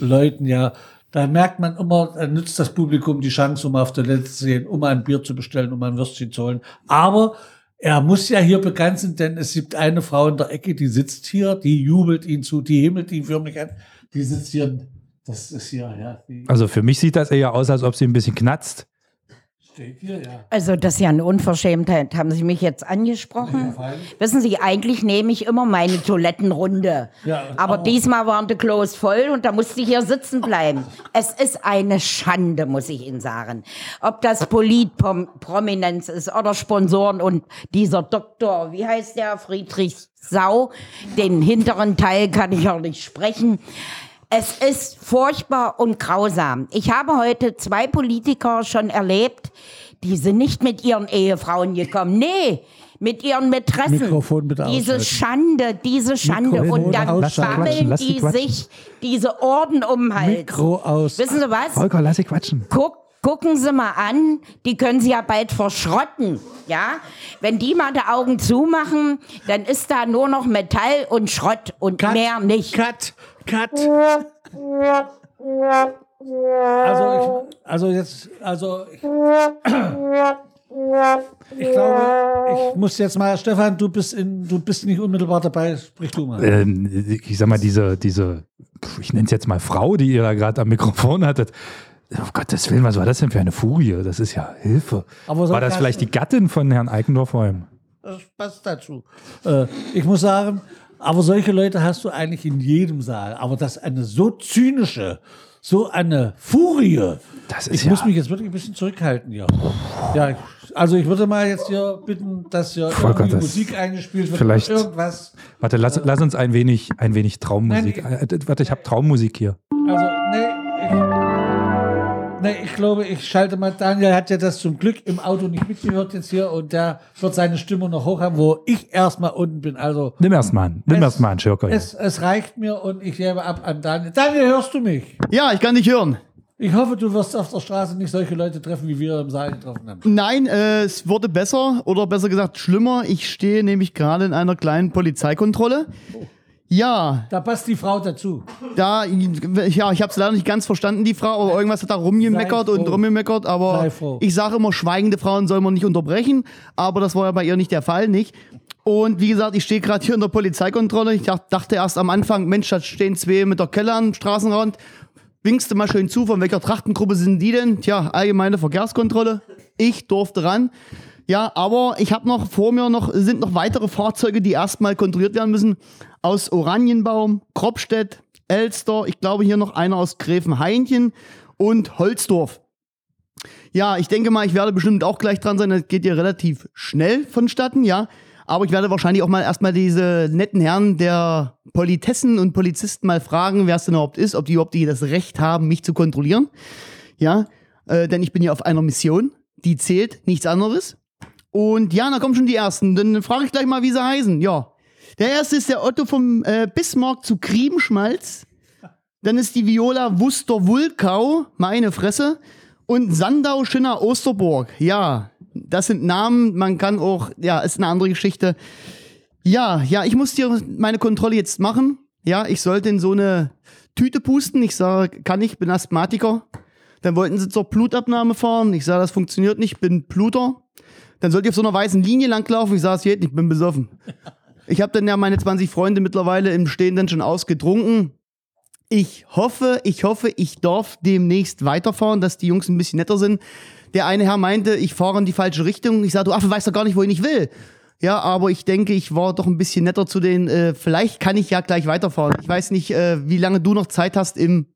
Leuten, ja, da merkt man immer, nützt das Publikum die Chance, um auf Toilette zu gehen, um ein Bier zu bestellen, um ein Würstchen zu holen. Aber er muss ja hier bekannt sein, denn es gibt eine Frau in der Ecke, die sitzt hier, die jubelt ihn zu, die himmelt ihn förmlich an, die sitzt hier, das ist hier, ja, Also für mich sieht das eher aus, als ob sie ein bisschen knatzt. Steht hier, ja. Also das ist ja eine Unverschämtheit. Haben Sie mich jetzt angesprochen? Wissen Sie, eigentlich nehme ich immer meine Toilettenrunde. Ja, aber aber- diesmal waren die Klos voll und da musste ich hier sitzen bleiben. Es ist eine Schande, muss ich Ihnen sagen. Ob das Politprominenz ist oder Sponsoren und dieser Doktor, wie heißt der, Friedrich Sau, den hinteren Teil kann ich auch nicht sprechen. Es ist furchtbar und grausam. Ich habe heute zwei Politiker schon erlebt, die sind nicht mit ihren Ehefrauen gekommen. Nee, mit ihren Mätressen. Diese. Schande, diese Schande. Mikrofon und dann sie die quatschen. sich diese Orden um den Hals. Mikro aus. Wissen Sie was? Volker, lass sie quatschen. Guck, gucken Sie mal an, die können Sie ja bald verschrotten, ja? Wenn die mal die Augen zumachen, dann ist da nur noch Metall und Schrott und Cut, mehr nicht. Cut, cut. Also, ich, also jetzt, also ich, ich glaube, ich muss jetzt mal, Stefan, du bist in, du bist nicht unmittelbar dabei, sprich du mal. Ähm, ich sag mal, diese, diese, ich nenne es jetzt mal Frau, die ihr da gerade am Mikrofon hattet. Oh Gottes Willen, was war das denn für eine Furie? Das ist ja Hilfe. Aber so war das vielleicht die Gattin von Herrn Eikendorf-Heum? Das passt dazu. Äh, ich muss sagen, aber solche Leute hast du eigentlich in jedem Saal. Aber das eine so zynische, so eine Furie. Das ist ich ja- muss mich jetzt wirklich ein bisschen zurückhalten hier. Ja, also ich würde mal jetzt hier bitten, dass hier das- Musik eingespielt wird. vielleicht- Irgendwas. Warte, lass, lass uns ein wenig, ein wenig Traummusik. Nein, Äh, warte, ich habe Traummusik hier. Also, nee, ich, nee, ich glaube, ich schalte mal. Daniel hat ja das zum Glück im Auto nicht mitgehört jetzt hier und der wird seine Stimmung noch hoch haben, wo ich erstmal unten bin. Also, Nimm erst mal einen, nimm Es- erst mal einen Schirker. hier. es, es reicht mir und ich gebe ab an Daniel. Daniel, hörst du mich? Ja, ich kann dich hören. Ich hoffe, du wirst auf der Straße nicht solche Leute treffen, wie wir im Saal getroffen haben. Nein, äh, es wurde besser oder besser gesagt schlimmer. Ich stehe nämlich gerade in einer kleinen Polizeikontrolle. Ja, Da passt die Frau dazu. da, ja, ich habe es leider nicht ganz verstanden, die Frau, aber irgendwas hat da rumgemeckert und rumgemeckert, aber ich sage immer, schweigende Frauen soll man nicht unterbrechen, aber das war ja bei ihr nicht der Fall, nicht? Und wie gesagt, ich stehe gerade hier in der Polizeikontrolle. Ich dach- dachte erst am Anfang, Mensch, da stehen zwei mit der Kelle am Straßenrand. Winkst du mal schön zu, von welcher Trachtengruppe sind die denn? Tja, allgemeine Verkehrskontrolle. Ich durfte ran. Ja, aber ich habe noch vor mir noch sind noch weitere Fahrzeuge, die erstmal kontrolliert werden müssen. Aus Oranienbaum, Kropstedt, Elster, ich glaube hier noch einer aus Gräfenhainchen und Holzdorf. Ja, ich denke mal, ich werde bestimmt auch gleich dran sein. Das geht hier relativ schnell vonstatten, ja. Aber ich werde wahrscheinlich auch mal erstmal diese netten Herren der Politessen und Polizisten mal fragen, wer es denn überhaupt ist, ob die überhaupt die das Recht haben, mich zu kontrollieren. Ja, äh, denn ich bin ja auf einer Mission, die zählt, nichts anderes. Und ja, da kommen schon die ersten. Dann frage ich gleich mal, wie sie heißen. Ja. Der erste ist der Otto vom äh, Bismarck zu Griebenschmalz. Dann ist die Viola Wuster Wulkau, meine Fresse. Und Sandau Schinner Osterburg. Ja, das sind Namen, man kann auch, ja, ist eine andere Geschichte. Ja, ja, ich muss dir meine Kontrolle jetzt machen. Ja, ich sollte in so eine Tüte pusten. Ich sage, kann ich, bin Asthmatiker. Dann wollten sie zur Blutabnahme fahren. Ich sage, das funktioniert nicht, bin Bluter. Dann sollte ich auf so einer weißen Linie langlaufen. Ich es geht nicht, bin besoffen. Ich habe dann ja meine 20 Freunde mittlerweile im Stehenden schon ausgetrunken. Ich hoffe, ich hoffe, ich darf demnächst weiterfahren, dass die Jungs ein bisschen netter sind. Der eine Herr meinte, ich fahre in die falsche Richtung. Ich sage, du Affe, weißt doch gar nicht, wohin ich will. Ja, aber ich denke, ich war doch ein bisschen netter zu denen. Äh, vielleicht kann ich ja gleich weiterfahren. Ich weiß nicht, äh, wie lange du noch Zeit hast im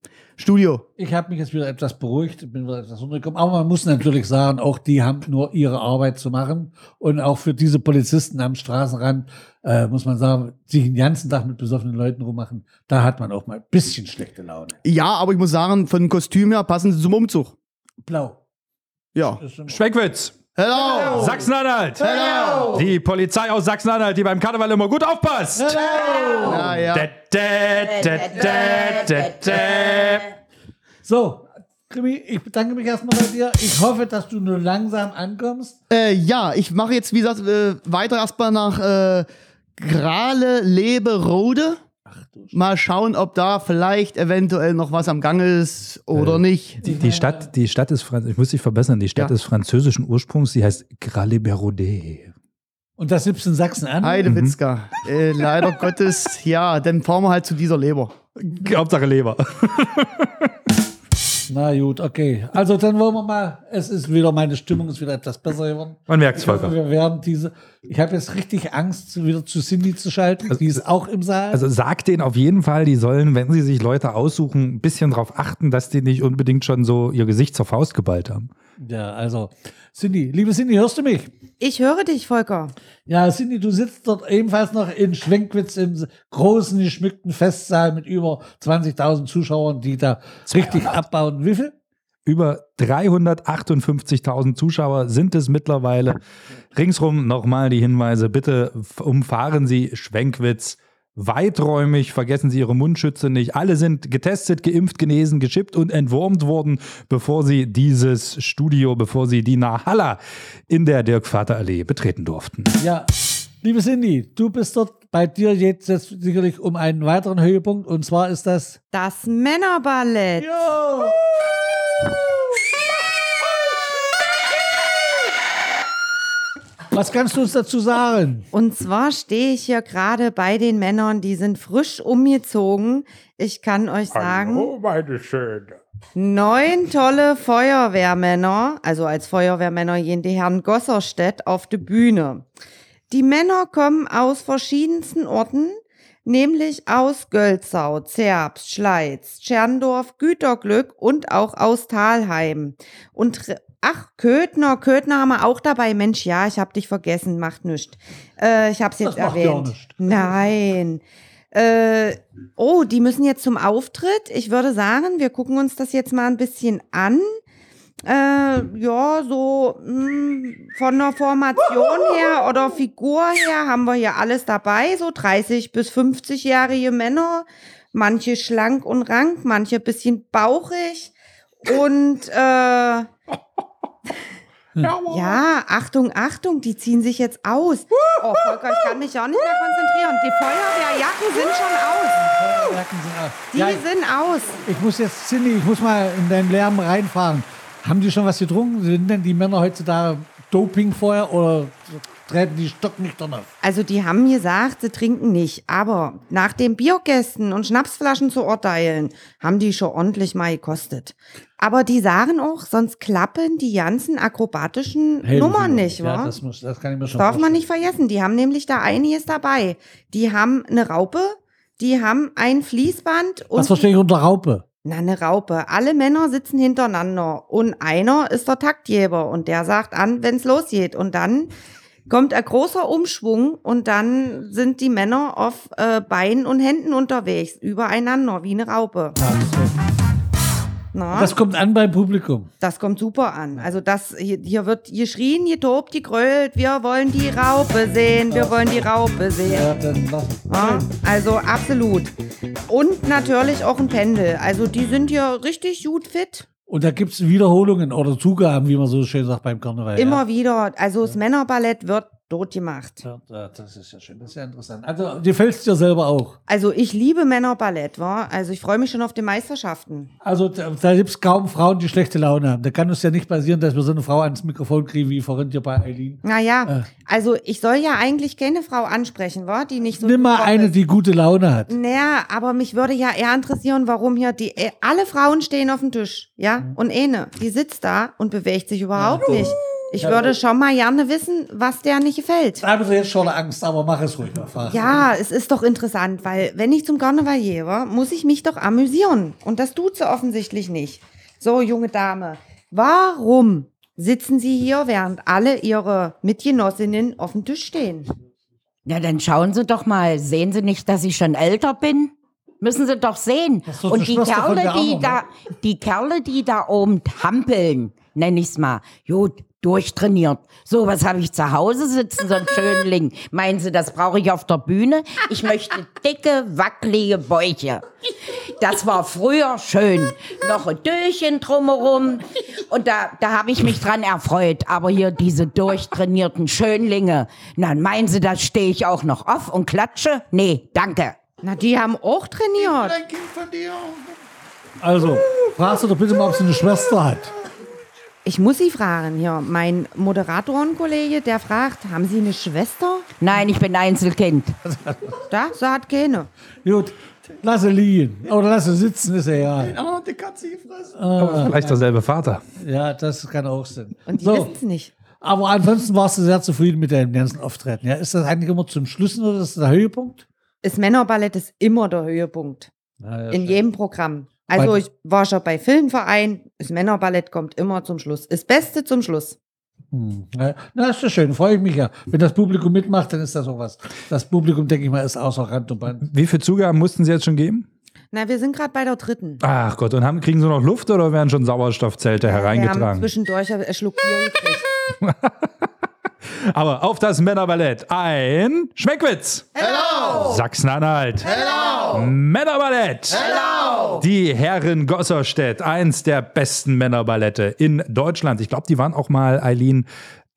Studio. Ich habe mich jetzt wieder etwas beruhigt, bin wieder etwas runtergekommen. Aber man muss natürlich sagen, auch die haben nur ihre Arbeit zu machen. Und auch für diese Polizisten am Straßenrand äh, muss man sagen, sich den ganzen Tag mit besoffenen Leuten rummachen, da hat man auch mal ein bisschen schlechte Laune. Ja, aber ich muss sagen, von Kostüm her passen sie zum Umzug. Blau. Ja. Schweckwitz. Hello! Sachsen-Anhalt. Die Polizei aus Sachsen-Anhalt, die beim Karneval immer gut aufpasst. Ja, ja. Dä. So, Krimi, ich bedanke mich erstmal bei dir. Ich hoffe, dass du nur langsam ankommst. Äh, ja, ich mache jetzt, wie gesagt, äh, weiter erstmal nach äh, Grale, Lebe, Rode. Mal schauen, ob da vielleicht eventuell noch was am Gang ist oder nicht. Die, die, Stadt, die Stadt ist, Fran- ich muss dich verbessern, die Stadt Ja. ist französischen Ursprungs, sie heißt Graleberode. Und das nimmst du in Sachsen an? Heidewitzka. Äh, leider Gottes, ja, dann fahren wir halt zu dieser Leber. Hauptsache Leber. Na gut, okay. Also dann wollen wir mal, es ist wieder, meine Stimmung ist wieder etwas besser geworden. Man merkt es, Volker. wir werden diese, ich habe jetzt richtig Angst, wieder zu Cindy zu schalten. die ist auch im Saal. Also sagt denen auf jeden Fall, die sollen, wenn sie sich Leute aussuchen, ein bisschen darauf achten, dass die nicht unbedingt schon so ihr Gesicht zur Faust geballt haben. ja, also, Cindy, liebe Cindy, hörst du mich? Ich höre dich, Volker. Ja, Cindy, du sitzt dort ebenfalls noch in Schwenkwitz im großen, geschmückten Festsaal mit über 20.000 Zuschauern, die da richtig abbauen. Wie viel? Über 358.000 Zuschauer sind es mittlerweile. Ringsrum nochmal die Hinweise. Bitte umfahren Sie Schwenkwitz weiträumig. Vergessen Sie Ihre Mundschütze nicht. Alle sind getestet, geimpft, genesen, geschippt und entwurmt worden, bevor Sie dieses Studio, bevor Sie die Nahalla in der Dirk-Vater-Allee betreten durften. Ja, liebe Cindy, du bist dort bei dir jetzt, jetzt sicherlich um einen weiteren Höhepunkt und zwar ist das. Das Männerballett. Ja. Was kannst du uns dazu sagen? Und zwar stehe ich hier gerade bei den Männern, die sind frisch umgezogen. Ich kann euch sagen, meine Schöne. neun tolle Feuerwehrmänner, also als Feuerwehrmänner gehen die Herren Gosserstedt auf die Bühne. Die Männer kommen aus verschiedensten Orten, nämlich aus Gölzau, Zerbst, Schleiz, Tscherndorf, Güterglück und auch aus Thalheim. Und ach, Köthner, Köthner haben wir auch dabei. Mensch, ja, ich hab dich vergessen, macht nichts. Äh, ich hab's jetzt Das macht ja auch erwähnt. nichts. Nein. Äh, oh, die müssen jetzt zum Auftritt. Ich würde sagen, wir gucken uns das jetzt mal ein bisschen an. Äh, ja, so mh, von der Formation her oder Figur her haben wir hier alles dabei. So 30 bis 50-jährige Männer. Manche schlank und rank, manche bisschen bauchig. Und äh, ja, Achtung, Achtung, die ziehen sich jetzt aus. Oh, Volker, ich kann mich auch nicht mehr konzentrieren. Die Feuerwehrjacken sind schon aus. Merken Sie, ah, Die ja, sind aus. ich muss jetzt, Cindy, ich muss mal in deinen Lärm reinfahren. Haben die schon was getrunken? Sind denn die Männer heutzutage Doping vorher oder treten die Stock nicht auf? Also die haben gesagt, sie trinken nicht. Aber nach den Biergästen und Schnapsflaschen zu urteilen, haben die schon ordentlich mal gekostet. Aber die sagen auch, sonst klappen die ganzen akrobatischen Nummern nicht, ja, wa? das, muss, das kann ich mir schon Darf man vorstellen. nicht vergessen. Die haben nämlich da einiges dabei. Die haben eine Raupe, die haben ein Fließband und Was verstehe ich unter Raupe? Na, eine Raupe. Alle Männer sitzen hintereinander und einer ist der Taktgeber und der sagt an, wenn's losgeht. Und dann kommt ein großer Umschwung und dann sind die Männer auf äh, Beinen und Händen unterwegs, übereinander, wie eine Raupe. Na, Das kommt an beim Publikum. das kommt super an. Also das hier, hier wird geschrien, getobt, gegrölt. Wir wollen die Raupe sehen, wir wollen die Raupe sehen. Ja, dann. Ja, also absolut. Und natürlich auch ein Pendel. Also die sind hier richtig gut fit. Und da gibt es Wiederholungen oder Zugaben, wie man so schön sagt beim Karneval. Immer wieder. Also das Männerballett wird dort gemacht. Ja. Ja, das ist ja schön, das ist ja interessant. Also, dir fällt es dir selber auch. Also ich liebe Männerballett, wa? Also ich freue mich schon auf die Meisterschaften. Also, da, da gibt es kaum Frauen, die schlechte Laune haben. Da kann es ja nicht passieren, dass wir so eine Frau ans Mikrofon kriegen, wie vorhin hier bei Eileen. Naja, also ich soll ja eigentlich keine Frau ansprechen, wa? Die nicht so. Nimm mal eine, ist. die gute Laune hat. Naja, aber mich würde ja eher interessieren, warum hier die äh, alle Frauen stehen auf dem Tisch, ja? Und eine, die sitzt da und bewegt sich überhaupt nicht. Ich würde schon mal gerne wissen, was der nicht gefällt. Da haben sie jetzt schon Angst, aber mach es ruhig mal. Frag. Ja, es ist doch interessant, weil wenn ich zum Karneval gehe, muss ich mich doch amüsieren. Und das tut sie offensichtlich nicht. So, junge Dame, warum sitzen Sie hier, während alle Ihre Mitgenossinnen auf dem Tisch stehen? Na, dann schauen Sie doch mal. Sehen Sie nicht, dass ich schon älter bin? Müssen Sie doch sehen. Und die Kerle, die Arno, da, die Kerle, die da oben hampeln, nenn ich's mal. Gut, durchtrainiert. So, was habe ich zu Hause sitzen, so ein Schönling. Meinen Sie, das brauche ich auf der Bühne? Ich möchte dicke, wackelige Bäuche. Das war früher schön. Noch ein Döchen drumherum. Und da, da habe ich mich dran erfreut. Aber hier diese durchtrainierten Schönlinge. Na, meinen Sie, da stehe ich auch noch auf und klatsche? Nee, danke. Na, die haben auch trainiert. Also, fragst du doch bitte mal, ob sie eine Schwester hat. Ich muss Sie fragen hier. Mein Moderatorenkollege, der fragt, haben Sie eine Schwester? Nein, ich bin Einzelkind. Da, sie hat keine. Gut, lass sie liegen. Oder lass sie sitzen, ist ja egal. Oh, die Katze gefressen. Vielleicht derselbe Vater. Ja, das kann auch sein. Und die So, wissen es nicht. aber ansonsten warst du sehr zufrieden mit deinem ganzen Auftreten. Ja, ist das eigentlich immer zum Schluss oder ist das der Höhepunkt? Das Männerballett ist immer der Höhepunkt. Ja, ja, In jedem Programm. Also ich war schon bei Filmverein, das Männerballett kommt immer zum Schluss. Das Beste zum Schluss. Hm, ja. Na, ist ja schön, freue ich mich ja. Wenn das Publikum mitmacht, dann ist das auch was. Das Publikum, denke ich mal, ist außer Rand und Band. Wie viele Zugaben mussten Sie jetzt schon geben? Na, wir sind gerade bei der dritten. Ach Gott, und haben, kriegen Sie noch Luft oder werden schon Sauerstoffzelte Wir haben hereingetragen? zwischendurch ein Schluck Bier gekriegt. Aber auf das Männerballett ein Schmeckwitz. Hello. Sachsen-Anhalt. Hello. Männerballett. Hello. Die Herren Gosserstedt, eins der besten Männerballette in Deutschland. Ich glaube, die waren auch mal, Eileen,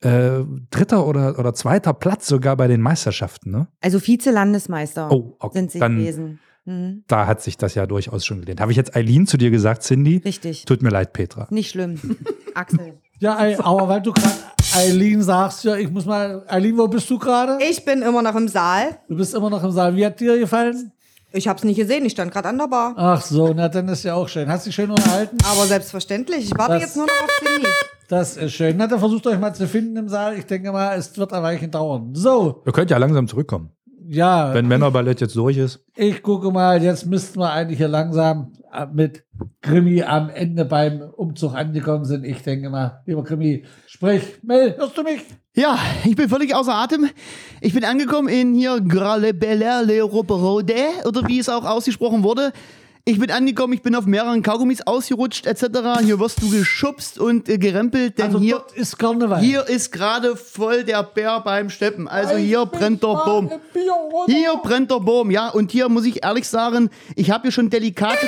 äh, dritter oder, oder zweiter Platz sogar bei den Meisterschaften. Ne? Also Vize-Landesmeister Oh, okay. sind sie Dann- gewesen. Mhm. Da hat sich das ja durchaus schon gelehnt. Habe ich jetzt Eileen zu dir gesagt, Cindy? Richtig. Tut mir leid, Petra. Nicht schlimm. Axel. Ja, aber weil du gerade Eileen sagst, ja, ich muss mal, Eileen, wo bist du gerade? Ich bin immer noch im Saal. Du bist immer noch im Saal. Wie hat dir gefallen? Ich habe es nicht gesehen, ich stand gerade an der Bar. Ach so, na dann ist ja auch schön. Hast dich schön unterhalten? Aber selbstverständlich, ich warte Das- jetzt nur noch auf Cindy. Das ist schön. Na, dann versucht euch mal zu finden im Saal. Ich denke mal, es wird ein Weilchen dauern. So, Ihr könnt ja langsam zurückkommen. ja, Wenn Männerballett jetzt durch ist. ich gucke mal, jetzt müssten wir eigentlich hier langsam mit Krimi am Ende beim Umzug angekommen sind. Ich denke mal, lieber Krimi, sprich. Mel, hörst du mich? Ja, ich bin völlig außer Atem. Ich bin angekommen in hier Grale Belle Le Roperode oder wie es auch ausgesprochen wurde. Ich bin angekommen, ich bin auf mehreren Kaugummis ausgerutscht etc. Hier wirst du geschubst und äh, gerempelt, denn Also hier, dort ist Karneval. hier ist gerade voll der Bär beim Steppen. Also hier brennt der Baum. Hier brennt der Baum, ja. Und hier muss ich ehrlich sagen, ich habe hier schon delikate,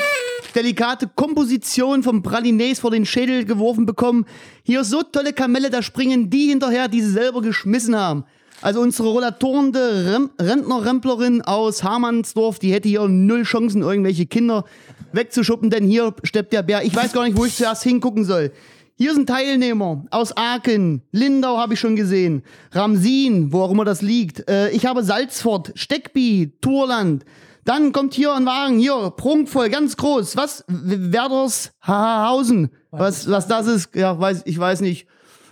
delikate Komposition vom Pralinés vor den Schädel geworfen bekommen. Hier so tolle Kamelle, da springen die hinterher, die sie selber geschmissen haben. Also unsere rollatorende Rem Rentnerremplerin aus Hamannsdorf, die hätte hier null Chancen, irgendwelche Kinder wegzuschuppen, denn hier steppt der Bär. Ich weiß gar nicht, wo ich zuerst hingucken soll. Hier sind Teilnehmer aus Aachen, Lindau habe ich schon gesehen, Ramsin, wo auch immer das liegt. Äh, ich habe Salzfort, Steckby, Turland. Dann kommt hier ein Wagen, hier, prunkvoll, ganz groß. Was? Werders Hausen. Was, was das ist, ja, weiß, ich weiß nicht.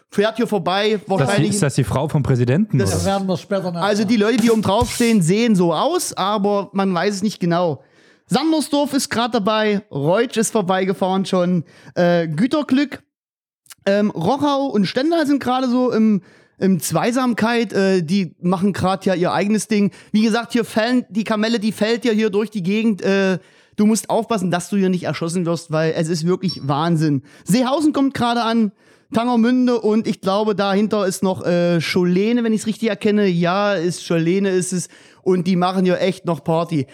Fährt hier vorbei, Das, wahrscheinlich. ist das die Frau vom Präsidenten? Das oder? werden wir später nach. Also die Leute, die oben drauf stehen, sehen so aus, aber man weiß es nicht genau. Sandersdorf ist gerade dabei, Reutsch ist vorbeigefahren schon, äh, Güterglück, ähm, Rochau und Stendal sind gerade so im, ähm, Zweisamkeit, äh, die machen gerade ja ihr eigenes Ding. Wie gesagt, hier fällen die Kamelle, die fällt ja hier durch die Gegend. Äh, du musst aufpassen, dass du hier nicht erschossen wirst, weil es ist wirklich Wahnsinn. Seehausen kommt gerade an. Tangermünde und ich glaube, dahinter ist noch äh, Scholene, wenn ich es richtig erkenne. Ja, ist Scholene ist es. Und die machen hier echt noch Party.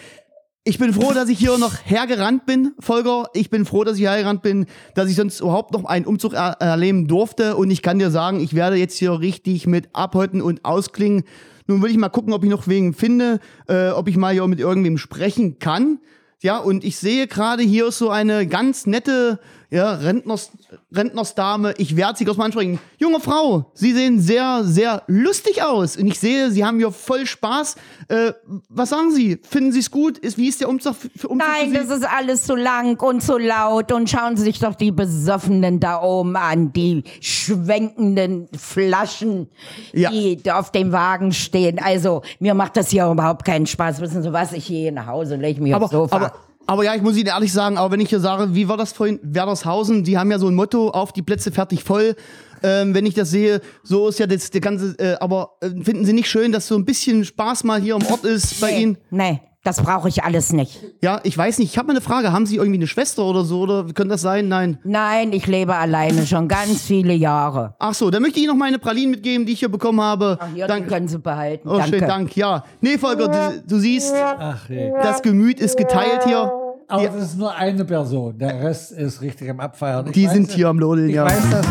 Ich bin froh, dass ich hier noch hergerannt bin, Volker. Ich bin froh, dass ich hergerannt bin, dass ich sonst überhaupt noch einen Umzug er erleben durfte. Und ich kann dir sagen, ich werde jetzt hier richtig mit abhäuten und ausklingen. Nun will ich mal gucken, ob ich noch wegen finde, äh, ob ich mal hier mit irgendwem sprechen kann. Ja, und ich sehe gerade hier so eine ganz nette ja, Rentners, Rentnersdame. Ich werde sie kurz mal ansprechen. Junge Frau, Sie sehen sehr, sehr lustig aus. Und ich sehe, Sie haben hier voll Spaß. Äh, was sagen Sie? Finden Sie es gut? Ist, wie ist der Umzug für, Umzug Nein, für das ist alles so lang und so laut. Und schauen Sie sich doch die Besoffenen da oben an, die schwenkenden Flaschen, Ja. die auf dem Wagen stehen. Also, mir macht das hier überhaupt keinen Spaß. Wissen Sie was? Ich gehe nach Hause und lege mich aber, aufs Sofa. aber, aber ja, ich muss Ihnen ehrlich sagen, aber wenn ich hier sage, wie war das vorhin? Werdershausen, die haben ja so ein Motto, auf die Plätze fertig voll. Ähm, wenn ich das sehe, so ist ja das, der ganze, äh, aber äh, finden Sie nicht schön, dass so ein bisschen Spaß mal hier am Ort ist bei Ihnen? nee, das brauche ich alles nicht. Ja, ich weiß nicht. Ich habe mal eine Frage. Haben Sie irgendwie eine Schwester oder so? Oder könnte das sein? Nein. Nein, ich lebe alleine schon ganz viele Jahre. Ach so, dann möchte ich Ihnen noch meine Pralinen mitgeben, die ich hier bekommen habe. Ach ja, die Dank. können Sie behalten. Oh, Danke. schönen Dank. Ja. Nee, Volker, du, du siehst, Ach je. das Gemüt ist geteilt hier. Aber das ist nur eine Person. Der Rest ist richtig am Abfeiern. Ich Die weiß sind hier am Lodeln, Ich ja. weiß das.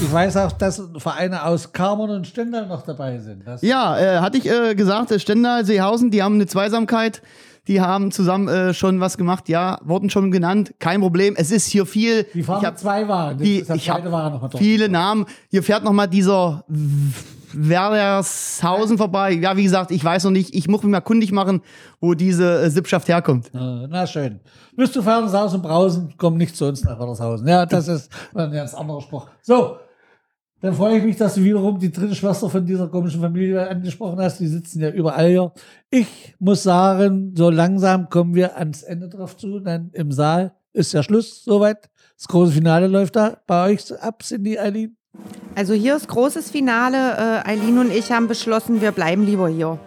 Ich weiß auch, dass Vereine aus Karmern und Stendal noch dabei sind. Das Ja, äh, hatte ich äh, gesagt, äh, Stendal, Seehausen, die haben eine Zweisamkeit. Die haben zusammen äh, schon was gemacht. Ja, wurden schon genannt. Kein Problem. Es ist hier viel. Die fahren ich hab, zwei Wagen. Die, ich habe viele Namen. Hier fährt noch mal dieser Werdershausen vorbei. Ja, wie gesagt, ich weiß noch nicht. Ich muss mich mal kundig machen, wo diese äh, Sippschaft herkommt. Na schön. Bist du und Brausen, komm nicht zu uns nach Wallershausen. Ja, das ist ein ganz anderer Spruch. So, dann freue ich mich, dass du wiederum die dritte Schwester von dieser komischen Familie angesprochen hast. Die sitzen ja überall hier. Ich muss sagen, so langsam kommen wir ans Ende drauf zu. Dann im Saal ist ja Schluss soweit. Das große Finale läuft da bei euch ab, Cindy, Eileen. Also hier ist großes Finale. Äh, Eileen und ich haben beschlossen, wir bleiben lieber hier.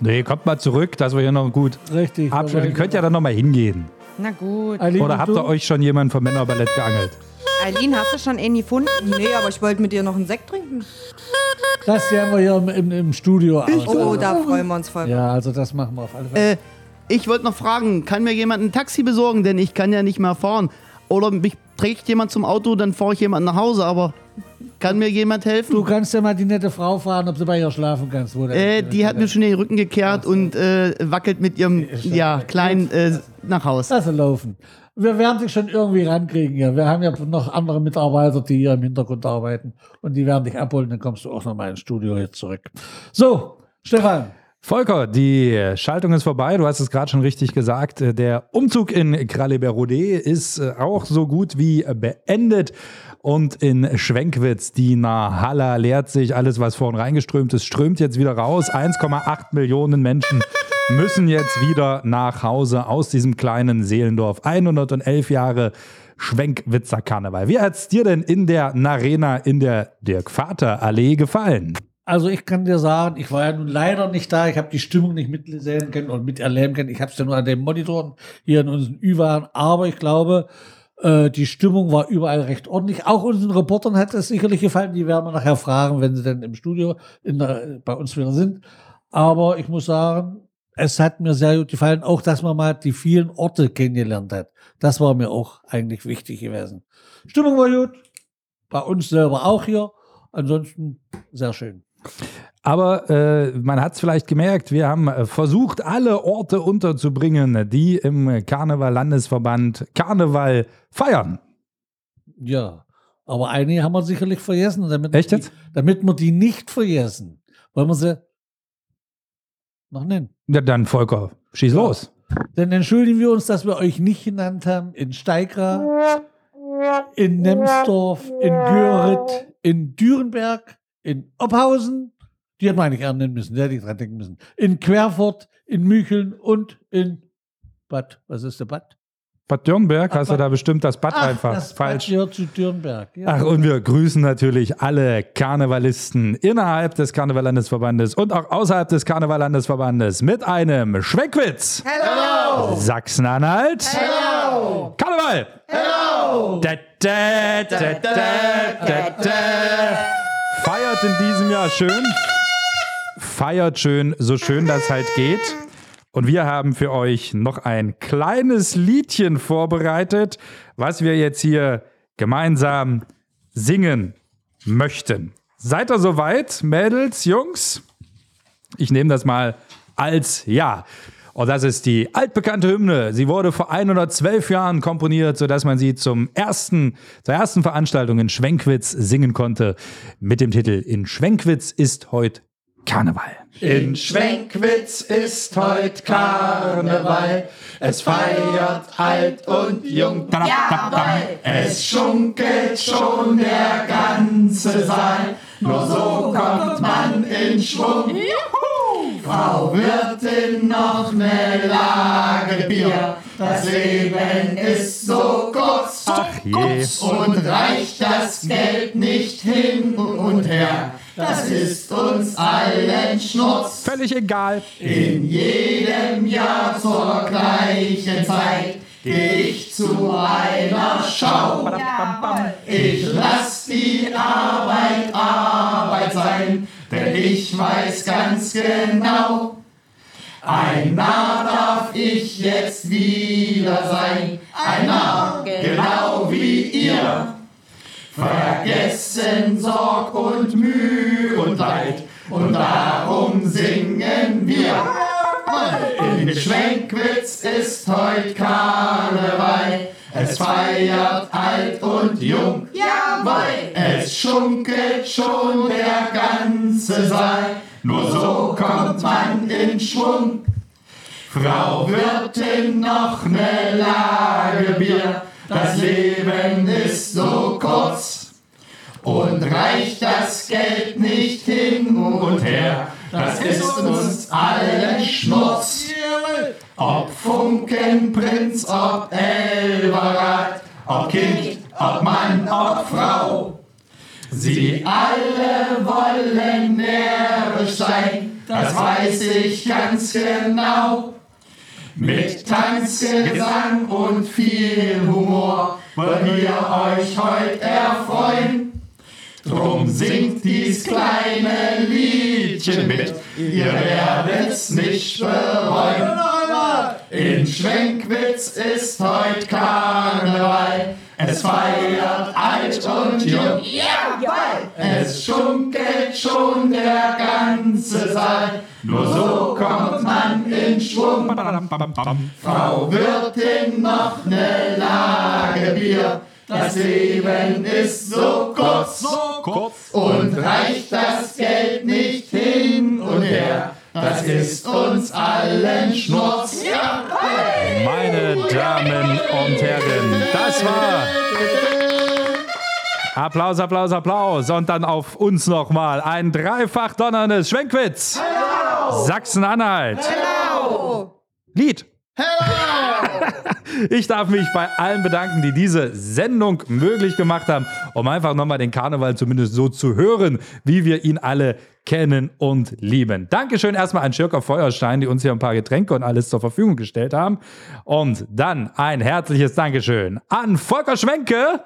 Nee, kommt mal zurück, dass wir hier noch gut Richtig. abschließen. Ihr könnt ja dann noch mal hingehen. Na gut. Eileen, Oder habt ihr euch schon jemanden vom Männerballett geangelt? Eileen, hast du schon einen gefunden? Nee, aber ich wollte mit dir noch einen Sekt trinken. Das sehen wir hier im, im, im Studio aus. Oh, da freuen wir uns voll. Ja, also das machen wir auf alle Fälle. Äh, ich wollte noch fragen, kann mir jemand ein Taxi besorgen? Denn ich kann ja nicht mehr fahren. Oder mich trägt jemand zum Auto, dann fahre ich jemand nach Hause. Aber kann mir jemand helfen? Du kannst ja mal die nette Frau fragen, ob du bei ihr schlafen kannst. Wo Äh, die hat mir schon den Rücken gekehrt und äh, wackelt mit ihrem ja, kleinen äh, nach Haus. Lass sie laufen. Wir werden dich schon irgendwie rankriegen hier. Wir haben ja noch andere Mitarbeiter, die hier im Hintergrund arbeiten. Und die werden dich abholen. Dann kommst du auch noch mal ins Studio jetzt zurück. So, Stefan. Volker, die Schaltung ist vorbei. Du hast es gerade schon richtig gesagt. Der Umzug in Kralleberode ist äh, auch so gut wie beendet. Und in Schwenkwitz, die Nahalla leert sich. Alles, was vorhin reingeströmt ist, strömt jetzt wieder raus. 1,8 Millionen Menschen müssen jetzt wieder nach Hause aus diesem kleinen Seelendorf. 111 Jahre Schwenkwitzer Karneval. Wie hat's dir denn in der Narena in der Dirk-Vater-Allee gefallen? Also ich kann dir sagen, ich war ja nun leider nicht da. Ich habe die Stimmung nicht mitsehen können und miterleben können. Ich habe es ja nur an den Monitoren hier in unseren Ü-Waren. Aber ich glaube, äh, die Stimmung war überall recht ordentlich. Auch unseren Reportern hat es sicherlich gefallen. Die werden wir nachher fragen, wenn sie dann im Studio der, bei uns wieder sind. Aber ich muss sagen, es hat mir sehr gut gefallen, auch dass man mal die vielen Orte kennengelernt hat. Das war mir auch eigentlich wichtig gewesen. Stimmung war gut. Bei uns selber auch hier. Ansonsten sehr schön. Aber äh, man hat es vielleicht gemerkt, wir haben äh, versucht, alle Orte unterzubringen, die im Karneval-Landesverband Karneval feiern. Ja, aber einige haben wir sicherlich vergessen. Damit Echt wir jetzt? Die, damit wir die nicht vergessen, wollen wir sie noch nennen. Ja, dann Volker, schieß los. Dann entschuldigen wir uns, dass wir euch nicht genannt haben in Steigra, in Nemsdorf, in Görit, in Dürenberg, in Ophausen. Die hätten wir eigentlich eher nennen müssen, der hätte ich dran denken müssen. In Querfurt, in Mücheln und in Bad. Was ist der Bad? Bad Dürnberg hast du da bestimmt das Bad Ach, einfach das falsch. Bad gehört zu Dürnberg. Ja. Ach, und wir grüßen natürlich alle Karnevalisten innerhalb des Karnevallandesverbandes und auch außerhalb des Karnevallandesverbandes mit einem Schwenkwitz. Hello! Sachsen-Anhalt. Hello! Karneval. Hello! Da, da, da, da, da, da. Feiert in diesem Jahr schön. Feiert schön, so schön das halt geht. Und wir haben für euch noch ein kleines Liedchen vorbereitet, was wir jetzt hier gemeinsam singen möchten. Seid ihr soweit, Mädels, Jungs? Ich nehme das mal als Ja. Und das ist die altbekannte Hymne. Sie wurde vor 112 Jahren komponiert, sodass man sie zum ersten, zur ersten Veranstaltung in Schwenkwitz singen konnte. Mit dem Titel In Schwenkwitz ist heute Karneval. In Schwenkwitz ist heute Karneval. Es feiert alt und jung. Es schunkelt schon der ganze Saal. Nur so kommt man in Schwung. Frau Wirtin noch ne Lage Bier. Das Leben ist so kurz. Ach je. Und reicht das Geld nicht hin und her. Das ist uns allen Schnurz. Völlig egal. In jedem Jahr zur gleichen Zeit geh ich zu einer Schau. Ich lass die Arbeit Arbeit sein, denn ich weiß ganz genau, ein Narr darf ich jetzt wieder sein, ein Narr, genau wie ihr. Vergessen Sorg und Mühe und Leid, und darum singen wir. In Schwenkwitz ist heut Karneval, es feiert alt und jung. Jawohl! Es schunkelt schon der ganze Saal, nur so kommt man in Schwung. Frau Wirtin noch ne Lage Bier, das Leben ist so kurz. Und reicht das Geld nicht hin und her, das ist uns allen Schmutz. Ob Funkenprinz, ob Elverrat, ob Kind, ob Mann, ob Frau. Sie alle wollen närrisch sein, das weiß ich ganz genau. Mit Tanz, Gesang und viel Humor wollen wir euch heute erfreuen. Drum singt dies kleine Liedchen mit, ihr werdet's nicht bereuen. In Schwenkwitz ist heut Karneval, es feiert alt und jung. Es schunkelt schon der ganze Saal, nur so kommt man in Schwung. Frau Wirtin noch ne Lage Bier, das Leben ist so kurz. Und reicht das Geld nicht hin und her, das ist uns allen Schnurz. Meine Damen und Herren, das war Applaus, Applaus, Applaus. Und dann auf uns nochmal ein dreifach donnerndes Schwenkwitz. Sachsen-Anhalt. Lied. Ich darf mich bei allen bedanken, die diese Sendung möglich gemacht haben, um einfach nochmal den Karneval zumindest so zu hören, wie wir ihn alle kennen und lieben. Dankeschön erstmal an Schirker Feuerstein, die uns hier ein paar Getränke und alles zur Verfügung gestellt haben. Und dann ein herzliches Dankeschön an Volker Schwenke,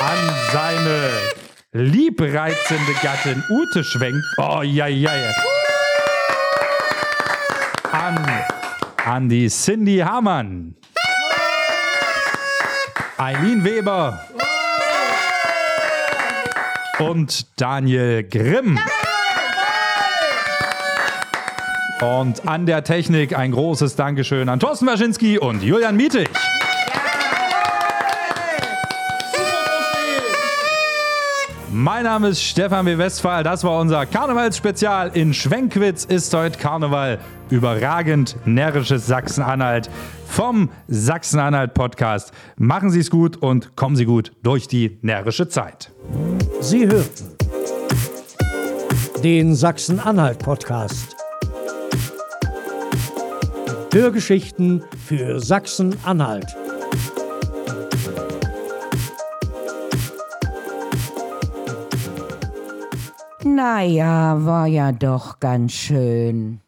an seine liebreizende Gattin Ute Schwenk. Oh, ja, ja, ja. An, an die Cindy Hamann. Eileen Weber. Und Daniel Grimm. Und an der Technik ein großes Dankeschön an Thorsten Waschinski und Julian Mietig. Mein Name ist Stefan W. Westphal. Das war unser Karnevalsspezial. In Schwenkwitz ist heute Karneval. Überragend närrisches Sachsen-Anhalt vom Sachsen-Anhalt-Podcast. Machen Sie es gut und kommen Sie gut durch die närrische Zeit. Sie hörten den Sachsen-Anhalt-Podcast. Hörgeschichten für Sachsen-Anhalt. Naja, war ja doch ganz schön.